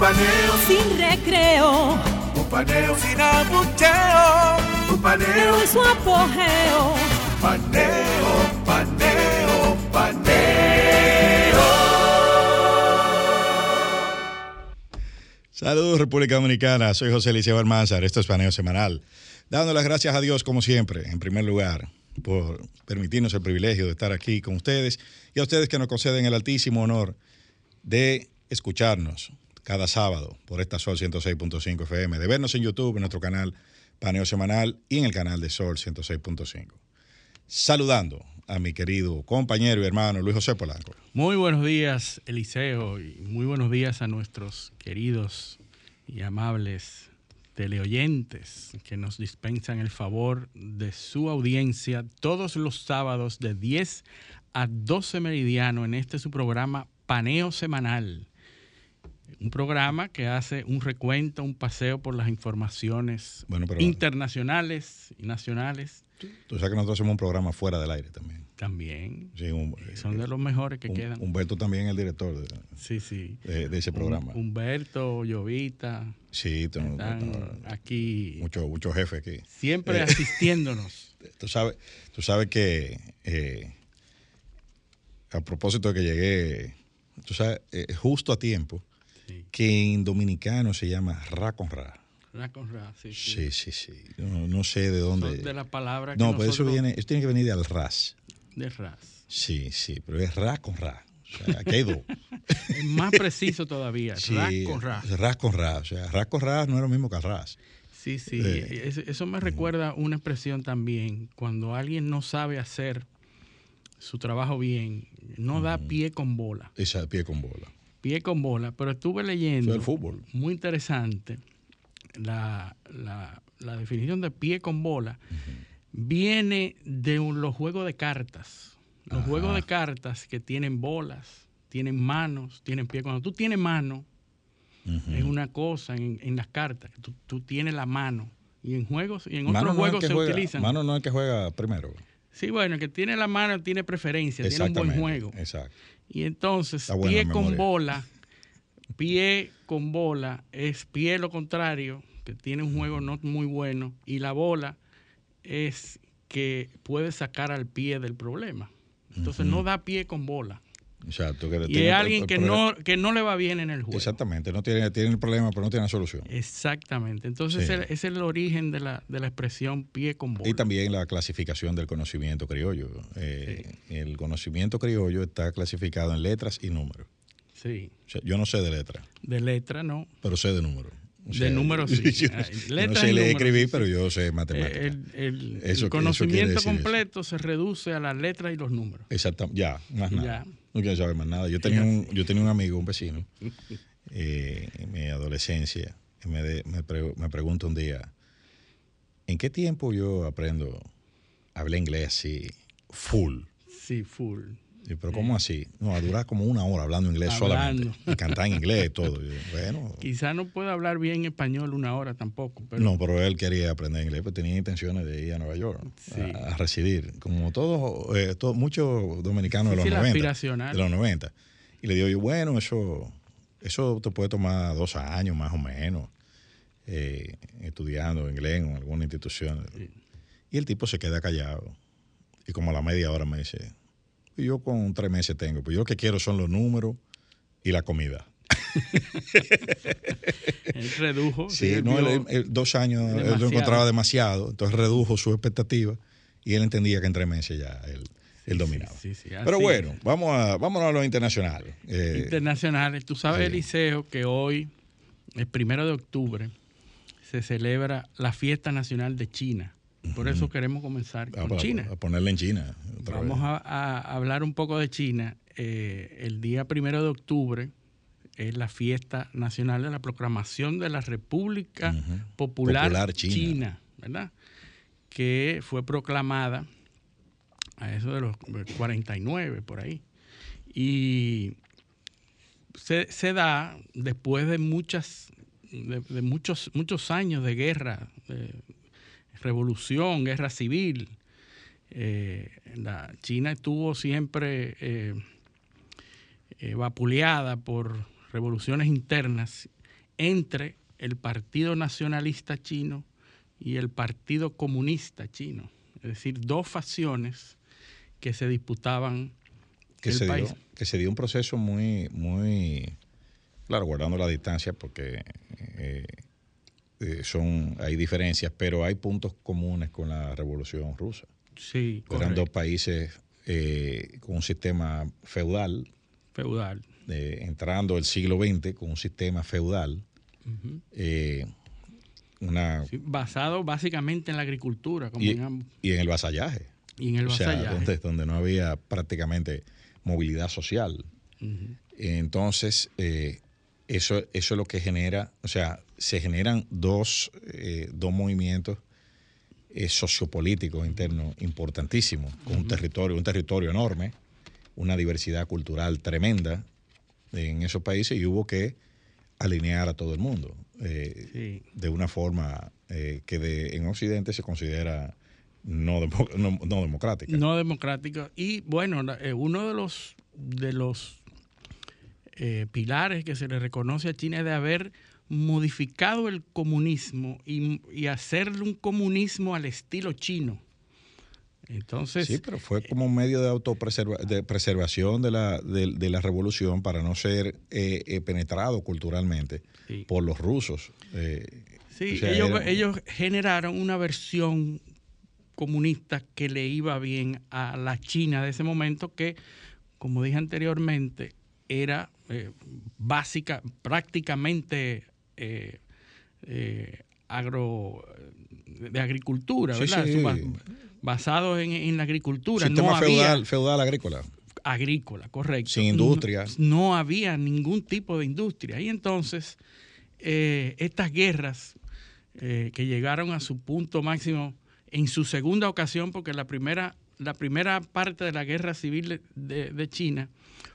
Un paneo Sin recreo. Un paneo sin abucheo. Un paneo En su apogeo. Paneo, paneo, paneo. Saludos República Dominicana, soy José Eliseo Almanzar, esto es Paneo Semanal. Dando las gracias a Dios como siempre, en primer lugar, por permitirnos el privilegio de estar aquí con ustedes y a ustedes que nos conceden el altísimo honor de escucharnos cada sábado por esta Sol 106.5 FM, de vernos en YouTube, en nuestro canal Paneo Semanal y en el canal de Sol 106.5. Saludando a mi querido compañero y hermano Luis José Polanco. Muy buenos días, Eliseo, y muy buenos días a nuestros queridos y amables teleoyentes que nos dispensan el favor de su audiencia todos los sábados de 10 a 12 meridiano en este su programa Paneo Semanal. Un programa que hace un recuento, un paseo por las informaciones Bueno, pero- internacionales y nacionales Tú sabes que nosotros hacemos un programa fuera del aire también. también. Sí, un- Son de los mejores que un- quedan. Humberto también es el director de, Sí, sí. de- de ese programa. Hum- Humberto, Llovita, Sí, están aquí mucho, mucho jefe aquí. siempre Eh, asistiéndonos. Tú sabes, tú sabes que eh, a propósito de que llegué, tú sabes, eh, justo a tiempo. Que en dominicano se llama ra con ra. Ra con ra, sí, sí. Sí, sí, sí. No, no sé de Son dónde. de la palabra que no, pero eso viene, eso tiene que venir del ras. de ras. Sí, sí, pero es ra con ra. O sea, aquí hay dos. Es más preciso todavía, Sí, ra con ra. Ras con ra. O sea, ra con no es lo mismo que ras. Sí, sí. Eh. Es- Eso me recuerda una expresión también. Cuando alguien no sabe hacer su trabajo bien, no da pie con bola. Esa pie con bola. Pie con bola. Pero estuve leyendo. El fútbol. Muy interesante. La, la- la definición de pie con bola viene de un- los juegos de cartas. Los Ajá. juegos de cartas que tienen bolas, tienen manos, tienen pie. Cuando tú tienes mano, es una cosa en, en las cartas. Tú, tú tienes la mano. Y en juegos, y en Mano otros no juegos se juega- utilizan. Mano no es el que juega primero. Sí, bueno, el que tiene la mano tiene preferencia, tiene un buen juego. Exacto. Y entonces, pie con bola, pie con bola es pie lo contrario, que tiene un juego no muy bueno, y la bola es que puede sacar al pie del problema. Entonces no da pie con bola. Exacto. que Y es alguien que no, que no le va bien en el juego. Exactamente. No tiene, tiene el problema, pero no tiene la solución. Exactamente. Entonces Sí. ese es el origen de la, de la expresión pie con bola. Y también la clasificación del conocimiento criollo. Eh, El conocimiento criollo está clasificado en letras y números. Sí. O sea, yo no sé de letras, De letra, no. pero sé de números. O De números, sí. yo, yo no sé leer escribir, sí, pero yo sé matemáticas. El, el- conocimiento eso. completo se reduce a las letras y los números. Exactamente. Ya, más Ya. No quiero saber más nada. Yo tenía un, yo tenía un amigo, un vecino, eh, en mi adolescencia, que me, de- me, pre- me pregunta un día, ¿en qué tiempo yo aprendo a hablar inglés así, full? Sí, full. Pero ¿cómo así? No, a durar como una hora hablando inglés Hablando. solamente. Y cantar en inglés y todo. Bueno, Quizá no pueda hablar bien español una hora tampoco, pero no, pero él quería aprender inglés, pero tenía intenciones de ir a Nueva York Sí. a, a residir, como todos, eh, todo- muchos dominicanos Sí, de sí, los la 90. aspiracional. De los 90. Y le digo yo, bueno, eso, eso te puede tomar dos años más o menos, eh, estudiando inglés en alguna institución. Y el tipo se queda callado. Y como a la media hora me dice, "Y yo con tres meses tengo, pues yo lo que quiero son los números y la comida. él redujo. Sí, él no, vio- él- él- dos años él lo encontraba demasiado, entonces redujo su expectativa y él entendía que en tres meses ya él, él dominaba. sí, sí, Pero bueno, vamos a, vámonos a lo internacional. Eh, internacionales. Tú sabes. Eliseo, que hoy, el primero de octubre, se celebra la fiesta nacional de China. Por eso queremos comenzar a, con a- China. a ponerle en China. otra Vamos a hablar un poco de China. Eh, el día primero de octubre es la fiesta nacional de la proclamación de la República Popular, China. ¿verdad? Que fue proclamada a eso de los 49 por ahí. Y se, da después de muchas de, muchos muchos años de guerra, de revolución, guerra civil. Eh, la China estuvo siempre eh, eh, vapuleada por revoluciones internas entre el Partido Nacionalista Chino y el Partido Comunista Chino. Es decir, dos facciones que se disputaban que se Dio, que se dio un proceso muy, muy, claro, guardando la distancia porque eh, eh, son, hay diferencias, pero hay puntos comunes con la Revolución Rusa. Sí, Eran dos países eh, con un sistema feudal. Feudal. entrando el siglo XX con un sistema feudal. una, basado básicamente en la agricultura. Como y, en el vasallaje. Y en el vasallaje. donde no había prácticamente movilidad social. Entonces, eh, eso, eso es lo que genera, o sea, se generan dos, eh, dos movimientos eh, sociopolíticos internos importantísimos, con un territorio, un territorio enorme, una diversidad cultural tremenda en esos países y hubo que alinear a todo el mundo de una forma que de, en Occidente se considera no, no, democrática. No democrática. Y bueno, eh, uno de los, de los eh, pilares que se le reconoce a China es de haber modificado el comunismo y, y hacerle un comunismo al estilo chino. Entonces, sí, pero fue como un medio de autopreservación de preservación de la, de, la revolución para no ser eh, penetrado culturalmente por los rusos. sí, ellos, ellos generaron una versión comunista que le iba bien a la China de ese momento, que, como dije anteriormente, era eh, básica, prácticamente eh, eh, agro de agricultura, ¿verdad? Basado en, la agricultura. Sistema feudal, feudal agrícola. Agrícola, correcto. Sin industria. No, había ningún tipo de industria. Y entonces, estas guerras que llegaron a su punto máximo en su segunda ocasión, porque la primera, la primera parte de la guerra civil de, China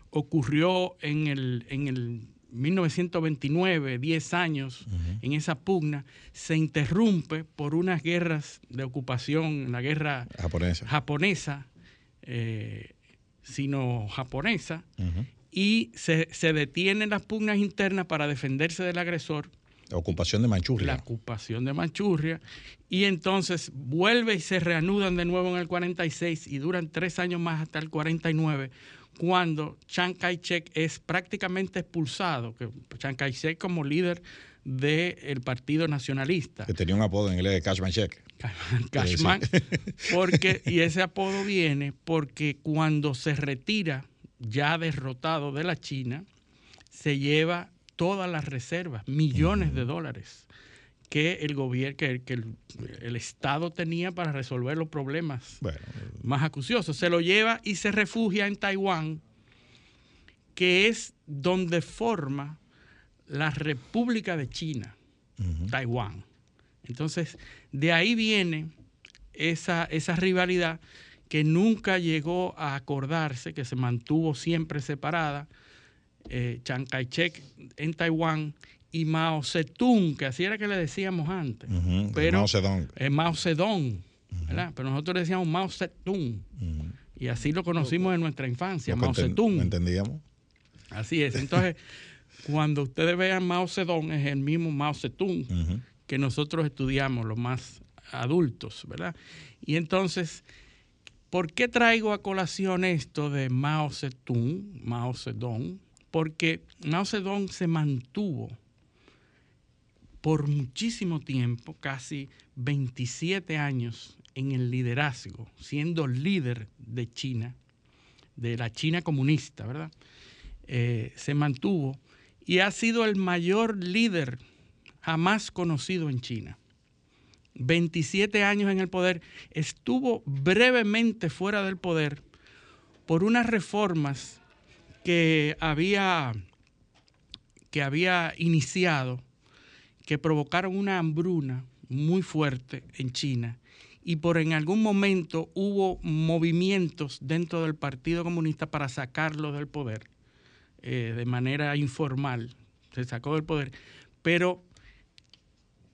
ocurrió en el, en el 1929, 10 años en esa pugna, se interrumpe por unas guerras de ocupación, la guerra japonesa, japonesa eh, sino japonesa, y se, se detienen las pugnas internas para defenderse del agresor la ocupación de Manchuria. La ocupación de Manchuria. Y entonces vuelve y se reanudan de nuevo en el 46 y duran tres años más hasta el 49, cuando Chiang Kai-shek es prácticamente expulsado. Que Chiang Kai-shek como líder del Partido Nacionalista. Que tenía un apodo en inglés de Cashman Check. Cashman. Porque, y ese apodo viene porque cuando se retira ya derrotado de la China, se lleva todas las reservas, millones de dólares que el gobierno, que, el, Estado tenía para resolver los problemas más acuciosos. Se lo lleva y se refugia en Taiwán, que es donde forma la República de China, Taiwán. Entonces, de ahí viene esa, esa rivalidad que nunca llegó a acordarse, que se mantuvo siempre separada, eh, Chiang Kai-shek en Taiwán y Mao Zedong, que así era que le decíamos antes. pero, Mao Zedong. Mao Zedong, ¿verdad? Pero nosotros decíamos Mao Zedong. Y así lo conocimos en nuestra infancia, Mao Zedong. entendíamos? Así es. Entonces, cuando ustedes vean Mao Zedong, es el mismo Mao Zedong que nosotros estudiamos, los más adultos, ¿verdad? Y entonces, ¿por qué traigo a colación esto de Mao Zedong, Mao Zedong? porque Mao Zedong se mantuvo por muchísimo tiempo, casi 27 años, en el liderazgo, siendo líder de China, de la China comunista, ¿verdad? Eh, se mantuvo y ha sido el mayor líder jamás conocido en China. 27 años en el poder, estuvo brevemente fuera del poder por unas reformas que había, que había iniciado que provocaron una hambruna muy fuerte en China y por en algún momento hubo movimientos dentro del Partido Comunista para sacarlo del poder eh, de manera informal, se sacó del poder, pero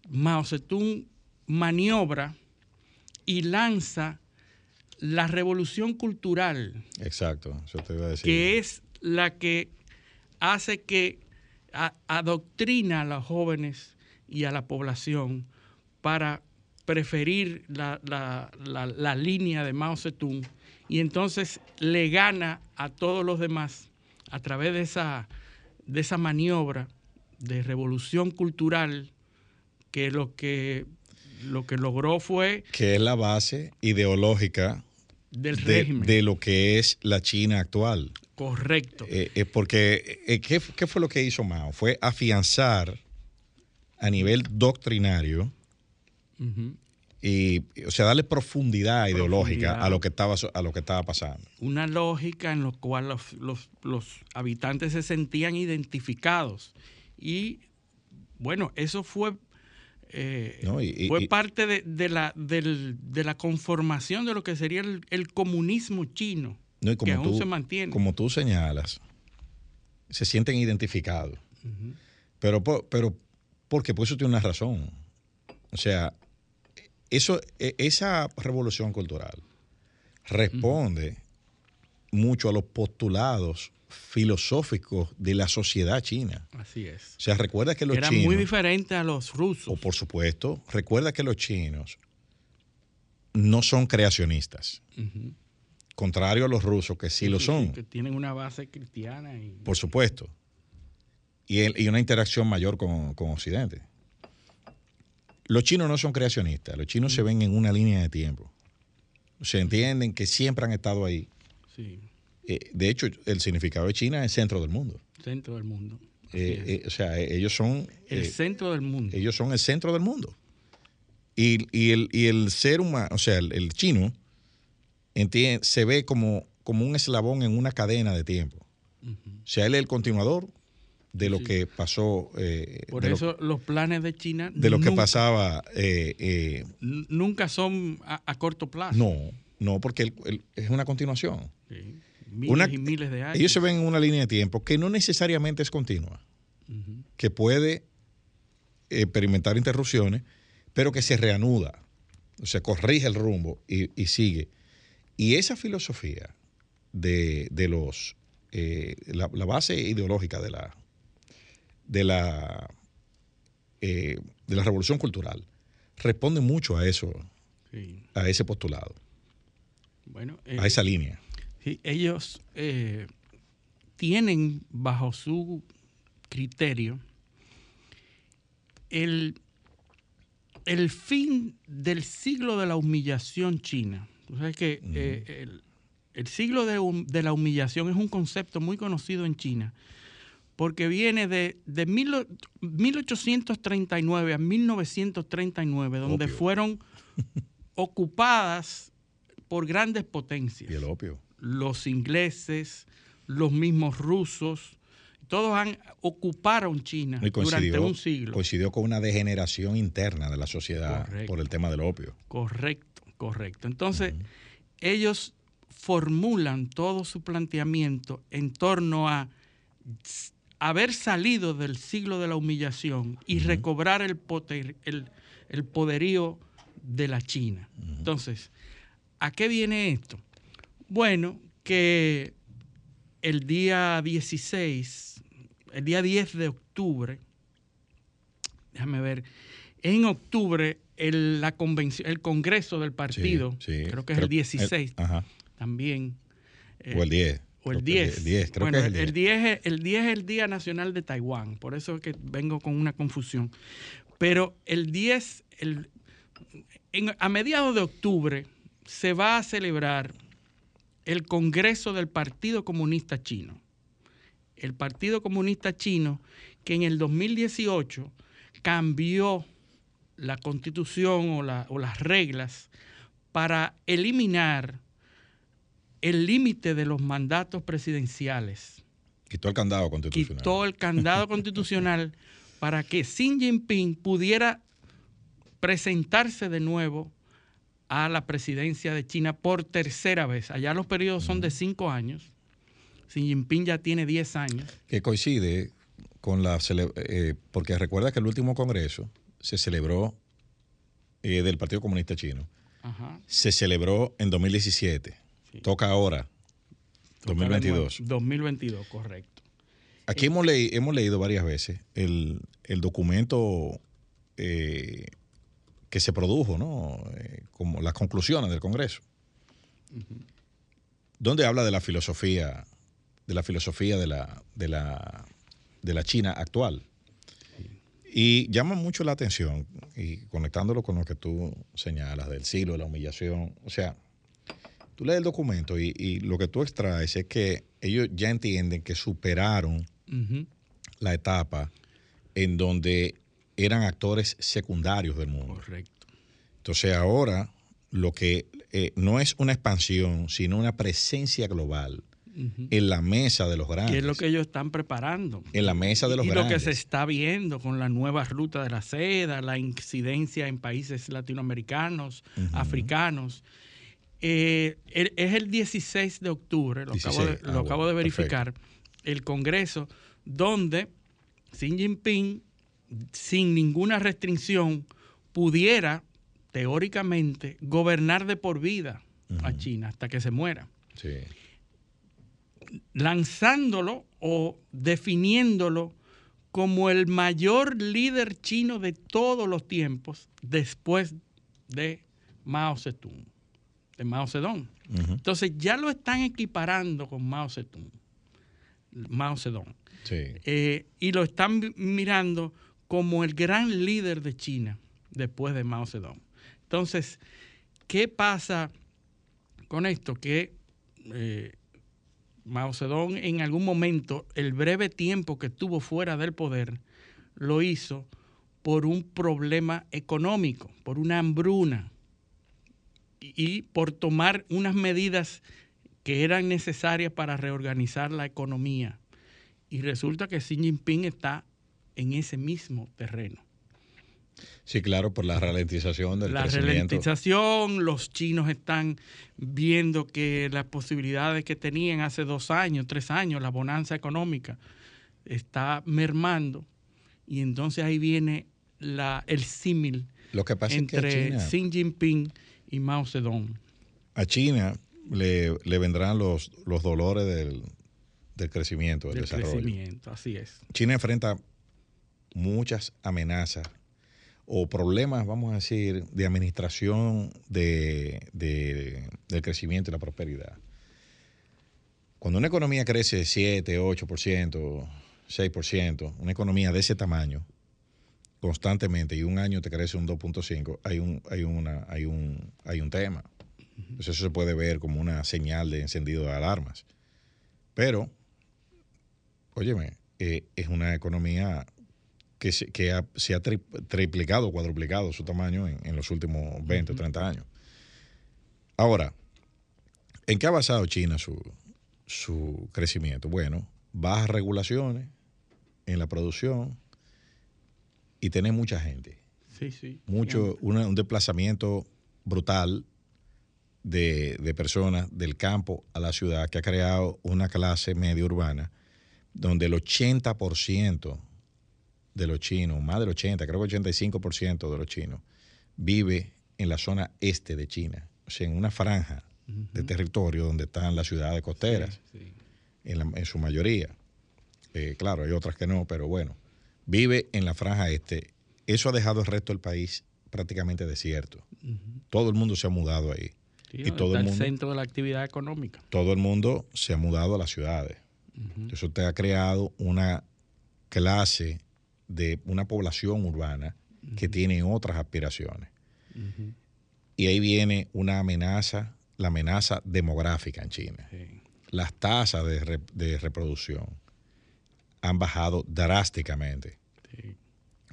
Mao Zedong maniobra y lanza la revolución cultural. Exacto, eso te iba a decir. Que es la que hace que adoctrina a los jóvenes y a la población para preferir la, línea de Mao Zedong y entonces le gana a todos los demás a través de esa, de esa maniobra de revolución cultural que lo que lo que logró fue que es la base ideológica del de, régimen de lo que es la China actual. Correcto. Eh, eh, porque eh, ¿qué, ¿qué, fue lo que hizo Mao? Fue afianzar a nivel doctrinario y, o sea, darle profundidad, ideológica a lo que estaba a lo que estaba pasando. Una lógica en la cual los, los, habitantes se sentían identificados. Y bueno, eso fue eh, fue parte de, la, de la conformación de lo que sería el, comunismo chino, que aún se mantiene. Como tú señalas, se sienten identificados. Pero, pero, porque Pues eso tiene una razón. O sea, eso, e, esa revolución cultural responde mucho a los postulados filosóficos de la sociedad china. Así es. O sea, recuerda que los Era chinos... muy diferente a los rusos. O por supuesto, recuerda que los chinos no son creacionistas. Contrario a los rusos, que sí, lo son. que tienen una base cristiana. Y... Por supuesto. Y, y una interacción mayor con, con, Occidente. Los chinos no son creacionistas. Los chinos se ven en una línea de tiempo. Se entienden que siempre han estado ahí. Sí eh, de hecho, el significado de China es centro del mundo. Centro del mundo. Eh, eh, o sea, ellos son... El centro del mundo. Ellos son el centro del mundo. Y, el, ser humano, o sea, el, chino, entiende, se ve como, como un eslabón en una cadena de tiempo. O sea, él es el continuador de lo que pasó. Por eso los planes de China. De lo que pasaba. nunca son a, corto plazo. No, no, porque es una continuación. Sí miles y miles de años. Ellos se ven en una línea de tiempo que no necesariamente es continua, que puede experimentar interrupciones, pero que se reanuda, o sea, corrige el rumbo y, sigue. Y esa filosofía de, los eh, la, base ideológica de la de la eh, de la revolución cultural responde mucho a eso, a ese postulado, bueno, a esa línea. ellos eh, tienen bajo su criterio el, el, fin del siglo de la humillación china. Tú sabes que eh, el, siglo de, la humillación es un concepto muy conocido en China porque viene de, de 1839 a 1939, donde fueron ocupadas por grandes potencias. Y el opio los ingleses, los mismos rusos, todos han, ocuparon China durante un siglo. Coincidió con una degeneración interna de la sociedad por el tema del opio. Correcto, correcto. Entonces, ellos formulan todo su planteamiento en torno a haber salido del siglo de la humillación y recobrar el, el, poderío de la China. Entonces, ¿a qué viene esto? Bueno, que el día 16, el día 10 de octubre, déjame ver, en octubre el, la convención, el congreso del partido, creo que es el 16 también. o el 10. O el 10. El 10 creo que es el 10. El 10, el 10 es el Día Nacional de Taiwán, por eso es que vengo con una confusión. Pero el 10, el, a mediados de octubre, se va a celebrar el Congreso del Partido Comunista Chino. El Partido Comunista Chino que en el 2018 cambió la constitución o, las reglas para eliminar el límite de los mandatos presidenciales Quitó el candado constitucional. Quitó el candado constitucional para que Xi Jinping pudiera presentarse de nuevo a la presidencia de China por tercera vez. Allá los periodos son de cinco años. Xi Jinping ya tiene diez años. Que coincide con la... Eh, porque recuerda que el último congreso se celebró eh, del Partido Comunista Chino. Se celebró en 2017. Toca ahora, 2022. 2022, correcto. Aquí hemos, hemos leído varias veces el, documento eh, que se produjo, ¿no? Eh, como las conclusiones del Congreso, donde habla de la filosofía, de la filosofía de la, de la, de la China actual. Y llama mucho la atención, y conectándolo con lo que tú señalas del siglo, de la humillación, o sea, tú lees el documento y, lo que tú extraes es que ellos ya entienden que superaron la etapa en donde eran actores secundarios del mundo. Correcto. Entonces ahora lo que eh, no es una expansión, sino una presencia global en la mesa de los grandes. ¿Qué es lo que ellos están preparando? En la mesa de los grandes. Y lo que se está viendo con la nueva ruta de la seda, la incidencia en países latinoamericanos, africanos. Eh, es el 16 de octubre, lo, acabo, de, ah, verificar, el Congreso, donde Xi Jinping, sin ninguna restricción, pudiera, teóricamente, gobernar de por vida a China hasta que se muera. Lanzándolo o definiéndolo como el mayor líder chino de todos los tiempos después de Mao Zedong. Mao Zedong. Entonces ya lo están equiparando con Mao Zedong. Mao Zedong. Eh, y lo están mirando como el gran líder de China después de Mao Zedong. Entonces, ¿qué pasa con esto? Que eh, Mao Zedong en algún momento, el breve tiempo que estuvo fuera del poder, lo hizo por un problema económico, por una hambruna y por tomar unas medidas que eran necesarias para reorganizar la economía. Y resulta que Xi Jinping está en ese mismo terreno. Sí, claro, por la ralentización del la ralentización, los chinos están viendo que las posibilidades que tenían hace dos años, tres años, la bonanza económica, está mermando. Y entonces ahí viene la, el símil entre Xi Jinping y Mao Zedong. A China le, vendrán los, los dolores del, crecimiento, del, desarrollo. crecimiento, así es. China enfrenta muchas amenazas o problemas, vamos a decir, de administración de, del crecimiento y la prosperidad. Cuando una economía crece 7, 8%, 6%, una economía de ese tamaño, constantemente y un año te crece un 2.5, hay un, hay, una, hay, un, hay un tema. eso se puede ver como una señal de encendido de alarmas. Pero, óyeme, eh, es una economía que se, que se ha triplicado, cuadruplicado su tamaño en, los últimos 20 o 30 años. Ahora, ¿en qué ha basado China su, su crecimiento? Bueno, bajas regulaciones en la producción, y tener mucha gente. Sí, sí. Mucho, un desplazamiento brutal de, personas del campo a la ciudad que ha creado una clase media urbana donde el 80% de los chinos, más del 80, creo que 85% de los chinos, vive en la zona este de China, o sea, en una franja de territorio donde están las ciudades costeras, En, su mayoría. Eh, claro, hay otras que no, pero bueno vive en la franja este. Eso ha dejado el resto del país prácticamente desierto. Todo el mundo se ha mudado ahí. y todo el, mundo, centro de la actividad económica. Todo el mundo se ha mudado a las ciudades. Eso te ha creado una clase de una población urbana que tiene otras aspiraciones. Y ahí viene una amenaza, la amenaza demográfica en China. Las tasas de reproducción han bajado drásticamente.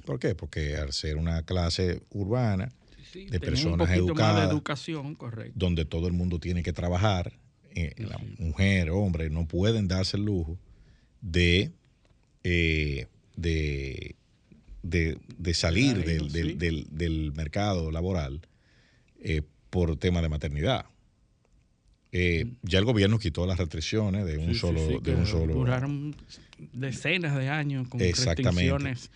¿Por qué? Porque al ser una clase urbana de personas educadas, educación, correcto. donde todo el mundo tiene que trabajar, eh, la mujer, hombre, no pueden darse el lujo de, eh, de, de, salir del, mercado laboral eh, por tema de maternidad. Eh, ya el gobierno quitó las restricciones de un solo, de un solo. Duraron decenas de años con restricciones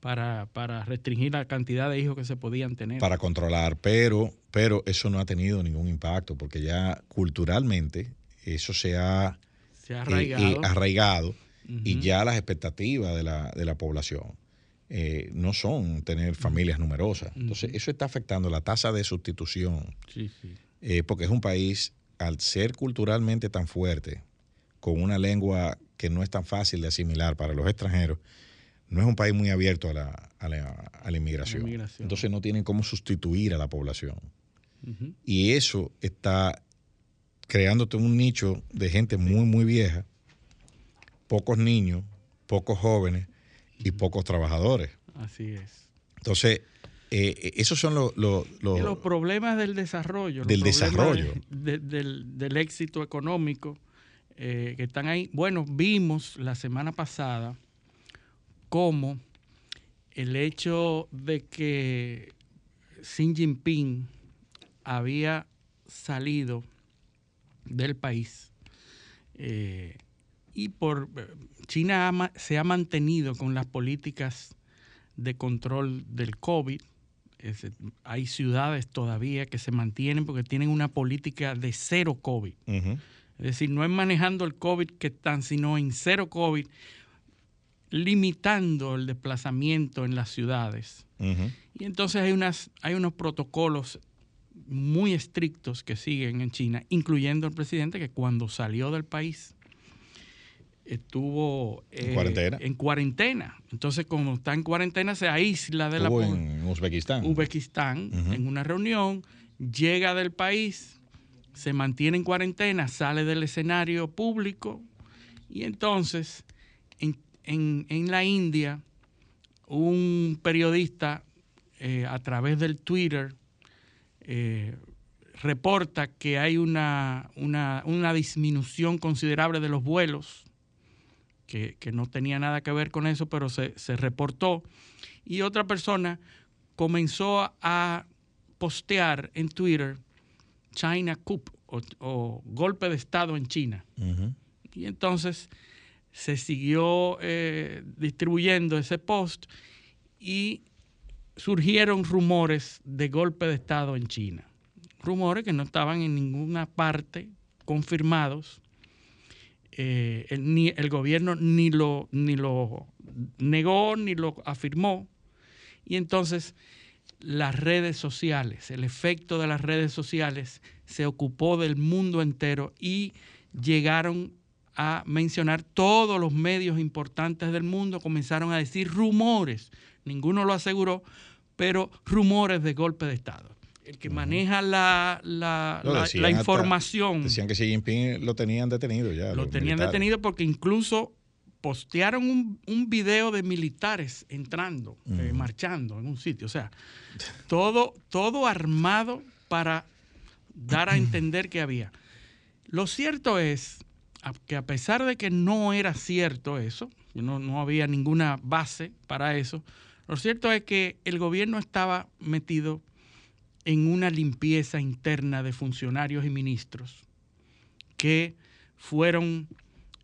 para, para, restringir la cantidad de hijos que se podían tener. Para controlar, pero, pero eso no ha tenido ningún impacto, porque ya culturalmente eso se ha, se ha arraigado, y ya las expectativas de la, de la población eh, no son tener familias numerosas. Entonces, eso está afectando la tasa de sustitución, eh, porque es un país, al ser culturalmente tan fuerte, con una lengua que no es tan fácil de asimilar para los extranjeros, no es un país muy abierto a la, a la, inmigración. Entonces no tienen cómo sustituir a la población. Y eso está creándote un nicho de gente muy, muy vieja, pocos niños, pocos jóvenes, y pocos trabajadores. Así es. Entonces, eh, eh, esos son los, los, problemas del desarrollo. Del desarrollo. del, éxito económico eh, que están ahí. Bueno, vimos la semana pasada cómo el hecho de que Xi Jinping había salido del país y por China se ha mantenido con las políticas de control del COVID. Hay ciudades todavía que se mantienen porque tienen una política de cero COVID. Es decir, no es manejando el COVID que están, sino en cero COVID, limitando el desplazamiento en las ciudades. Y entonces hay, unas, hay unos protocolos muy estrictos que siguen en China, incluyendo el presidente que cuando salió del país estuvo ¿En, eh, cuarentena? Entonces, como está en cuarentena, se aísla de la... en Uzbekistán. Uzbekistán, en una reunión, llega del país, se mantiene en cuarentena, sale del escenario público y entonces en, la India un periodista eh, a través del Twitter eh, reporta que hay una, una, una disminución considerable de los vuelos que, no tenía nada que ver con eso, pero se, reportó. Y otra persona comenzó a postear en Twitter China Coup o, golpe de Estado en China. Y entonces se siguió eh, distribuyendo ese post y surgieron rumores de golpe de Estado en China. Rumores que no estaban en ninguna parte confirmados, eh, el, ni, el gobierno ni lo, ni lo negó ni lo afirmó. Y entonces las redes sociales, el efecto de las redes sociales se ocupó del mundo entero y llegaron a mencionar todos los medios importantes del mundo, comenzaron a decir rumores, ninguno lo aseguró, pero rumores de golpe de Estado el que maneja la, la, información. decían que Xi Jinping lo tenían detenido ya. Lo tenían detenido porque incluso postearon un, un video de militares entrando, eh, marchando en un sitio. O sea, todo, todo armado para dar a entender que había. Lo cierto es que a pesar de que no era cierto eso, no, no había ninguna base para eso, lo cierto es que el gobierno estaba metido en una limpieza interna de funcionarios y ministros que fueron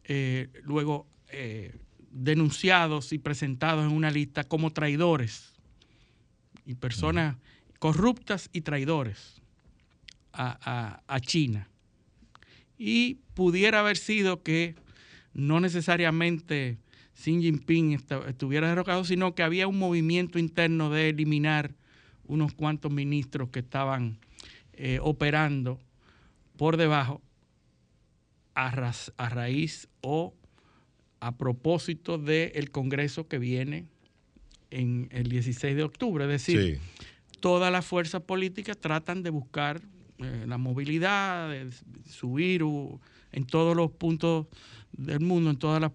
eh, luego eh, denunciados y presentados en una lista como traidores y personas corruptas y traidores a, China. Y pudiera haber sido que no necesariamente Xi Jinping estuviera derrocado, sino que había un movimiento interno de eliminar unos cuantos ministros que estaban eh, operando por debajo a, raíz o a propósito del Congreso que viene en el 16 de octubre. Es decir, todas las fuerzas políticas tratan de buscar eh, la movilidad, de subir en todos los puntos del mundo, en todos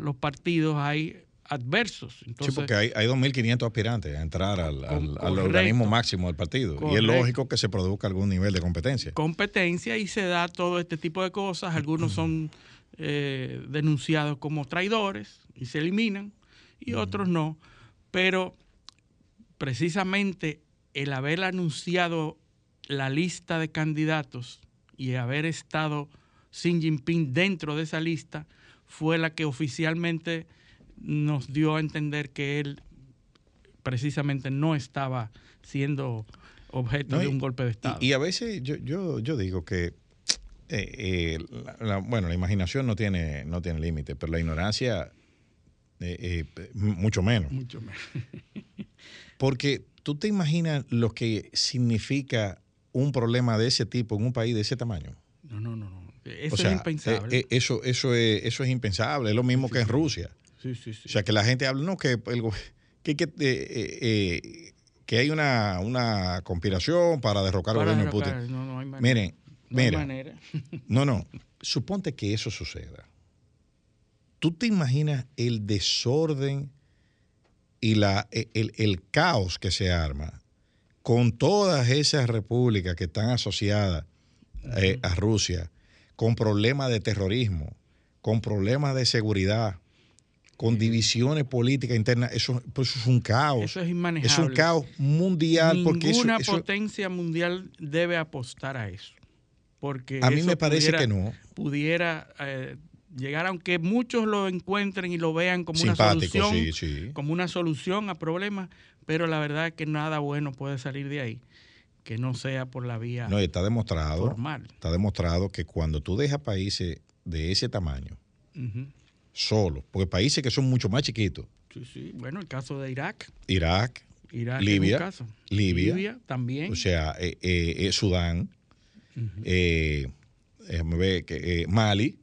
los partidos hay adversos. sí, porque hay, hay 2.500 aspirantes a entrar al, organismo máximo del partido. Y es lógico que se produzca algún nivel de competencia. Competencia y se da todo este tipo de cosas. Algunos son eh, denunciados como traidores y se eliminan y otros no. Pero precisamente el haber anunciado la lista de candidatos y haber estado Xi Jinping dentro de esa lista fue la que oficialmente nos dio a entender que él precisamente no estaba siendo objeto de un golpe de Estado. Y, a veces yo, yo, yo digo que, eh, eh, bueno, la imaginación no tiene, no tiene límite, pero la ignorancia eh, mucho menos. Mucho menos. Porque tú te imaginas lo que significa un problema de ese tipo en un país de ese tamaño. No, no, no. no. Eso es impensable. eso, eso, es, eso es impensable. Es lo mismo que en Rusia. Sí, sí, sí. O sea, que la gente habla, no, que, que, que que hay una, una conspiración para derrocar al gobierno de Putin. No, no hay manera. Miren, no hay manera. no, no. Suponte que eso suceda. ¿Tú te imaginas el desorden y la, e, el, el caos que se arma con todas esas repúblicas que están asociadas eh, a Rusia, con problemas de terrorismo, con problemas de seguridad, con divisiones políticas internas, eso, pues es un caos. Eso es inmanejable. Es un caos mundial. Ninguna porque potencia mundial debe apostar a eso. Porque a mí me parece que no. Pudiera eh, llegar, aunque muchos lo encuentren y lo vean como una solución, como una solución a problemas, pero la verdad es que nada bueno puede salir de ahí que no sea por la vía no, está demostrado, formal. Está demostrado que cuando tú dejas países de ese tamaño, solo, porque países que son mucho más chiquitos. Sí, sí. Bueno, el caso de Irak. Irak, Irak Libia, caso. Libia, Libia, también. O sea, eh, eh, eh Sudán, eh, que, Mali.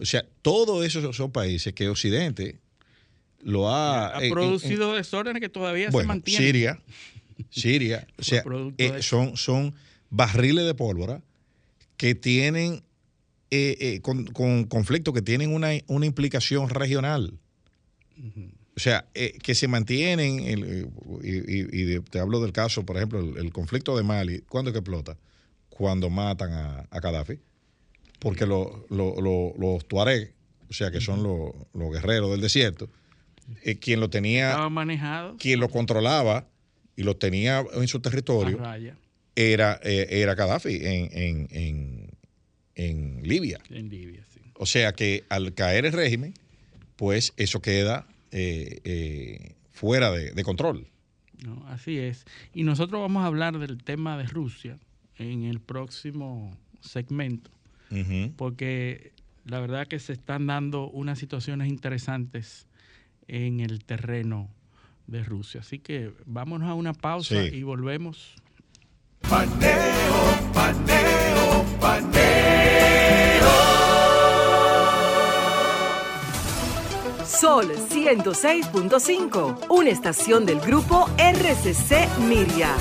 O sea, todos esos son países que Occidente lo ha... Ha producido desórdenes que todavía se mantienen. Siria, Siria, o sea, son, son barriles de pólvora que tienen eh, eh, con, conflictos que tienen una, implicación regional. O sea, eh, que se mantienen, y, te hablo del caso, por ejemplo, el, conflicto de Mali, ¿cuándo es que explota? Cuando matan a, a Gaddafi. Porque los Tuareg, o sea, que son los guerreros del desierto, quien lo tenía, Estaba manejado. quien lo controlaba y lo tenía en su territorio, era, era Gaddafi en, en en Libia. En Libia, sí. O sea que al caer el régimen, pues eso queda eh, eh, fuera de, control. No, así es. Y nosotros vamos a hablar del tema de Rusia en el próximo segmento, porque la verdad que se están dando unas situaciones interesantes en el terreno de Rusia. Así que vámonos a una pausa y volvemos. Paneo, paneo, paneo. Sol 106.5, una estación del grupo RCC Miria.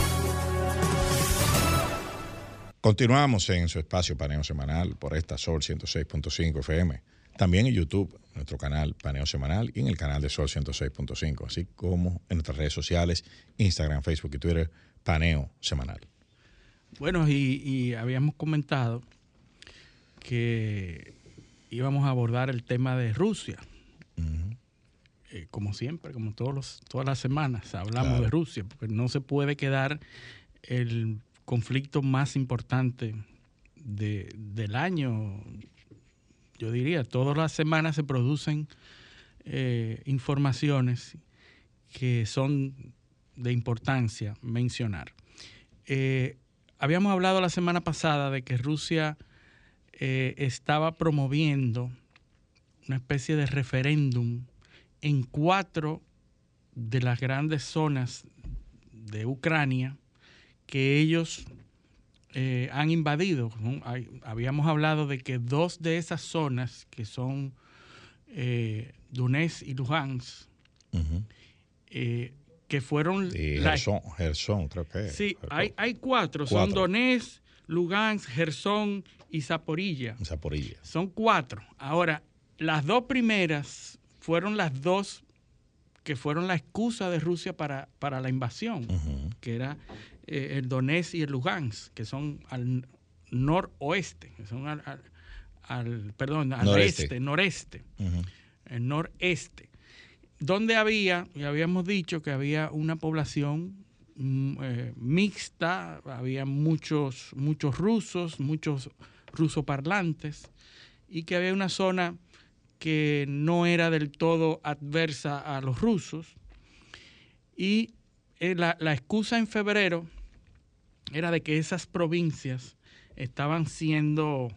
Continuamos en su espacio Paneo Semanal por esta Sol 106.5 FM. También en YouTube, nuestro canal Paneo Semanal y en el canal de Sol 106.5, así como en nuestras redes sociales, Instagram, Facebook y Twitter, Paneo Semanal. Bueno, y, habíamos comentado que íbamos a abordar el tema de Rusia. Eh, como siempre, como todos los, todas las semanas, hablamos de Rusia, porque no se puede quedar el conflicto más importante del año. Yo diría, todas las semanas se producen eh, informaciones que son de importancia mencionar. Eh, habíamos hablado la semana pasada de que Rusia estaba promoviendo una especie de referéndum en cuatro de las grandes zonas de Ucrania que ellos eh, han invadido. habíamos hablado de que dos de esas zonas, que son eh, Donetsk y Luhansk, eh, que fueron... Y Gerson, creo que Sí, hay, hay cuatro, son Donetsk, Lugansk, Gerson y Zaporilla. Zaporilla. Son cuatro. Ahora, las dos primeras fueron las dos que fueron la excusa de Rusia para, para la invasión, que era eh, el Donetsk y el Lugansk, que son al noroeste, que son al perdón, al Noreste. este, noreste, el noreste, donde había, y habíamos dicho que había una población mm, eh, mixta, había muchos, muchos rusos, muchos rusoparlantes, y que había una zona que no era del todo adversa a los rusos. Y eh, la, excusa en febrero era de que esas provincias estaban siendo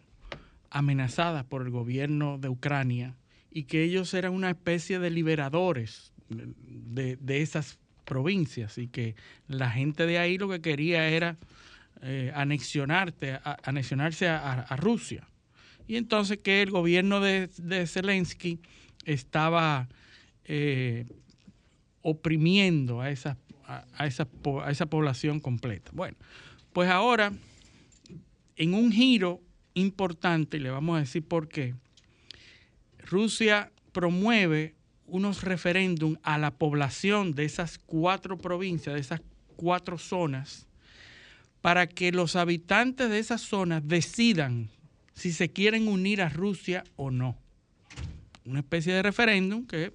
amenazadas por el gobierno de Ucrania y que ellos eran una especie de liberadores de, de esas provincias y que la gente de ahí lo que quería era eh, anexionarte, anexionarse a Rusia. Y entonces que el gobierno de, de Zelensky estaba eh, oprimiendo a esa, a, esa, a esa población completa. Bueno, pues ahora, en un giro importante, y le vamos a decir por qué, Rusia promueve unos referéndum a la población de esas cuatro provincias, de esas cuatro zonas, para que los habitantes de esas zonas decidan si se quieren unir a Rusia o no. Una especie de referéndum que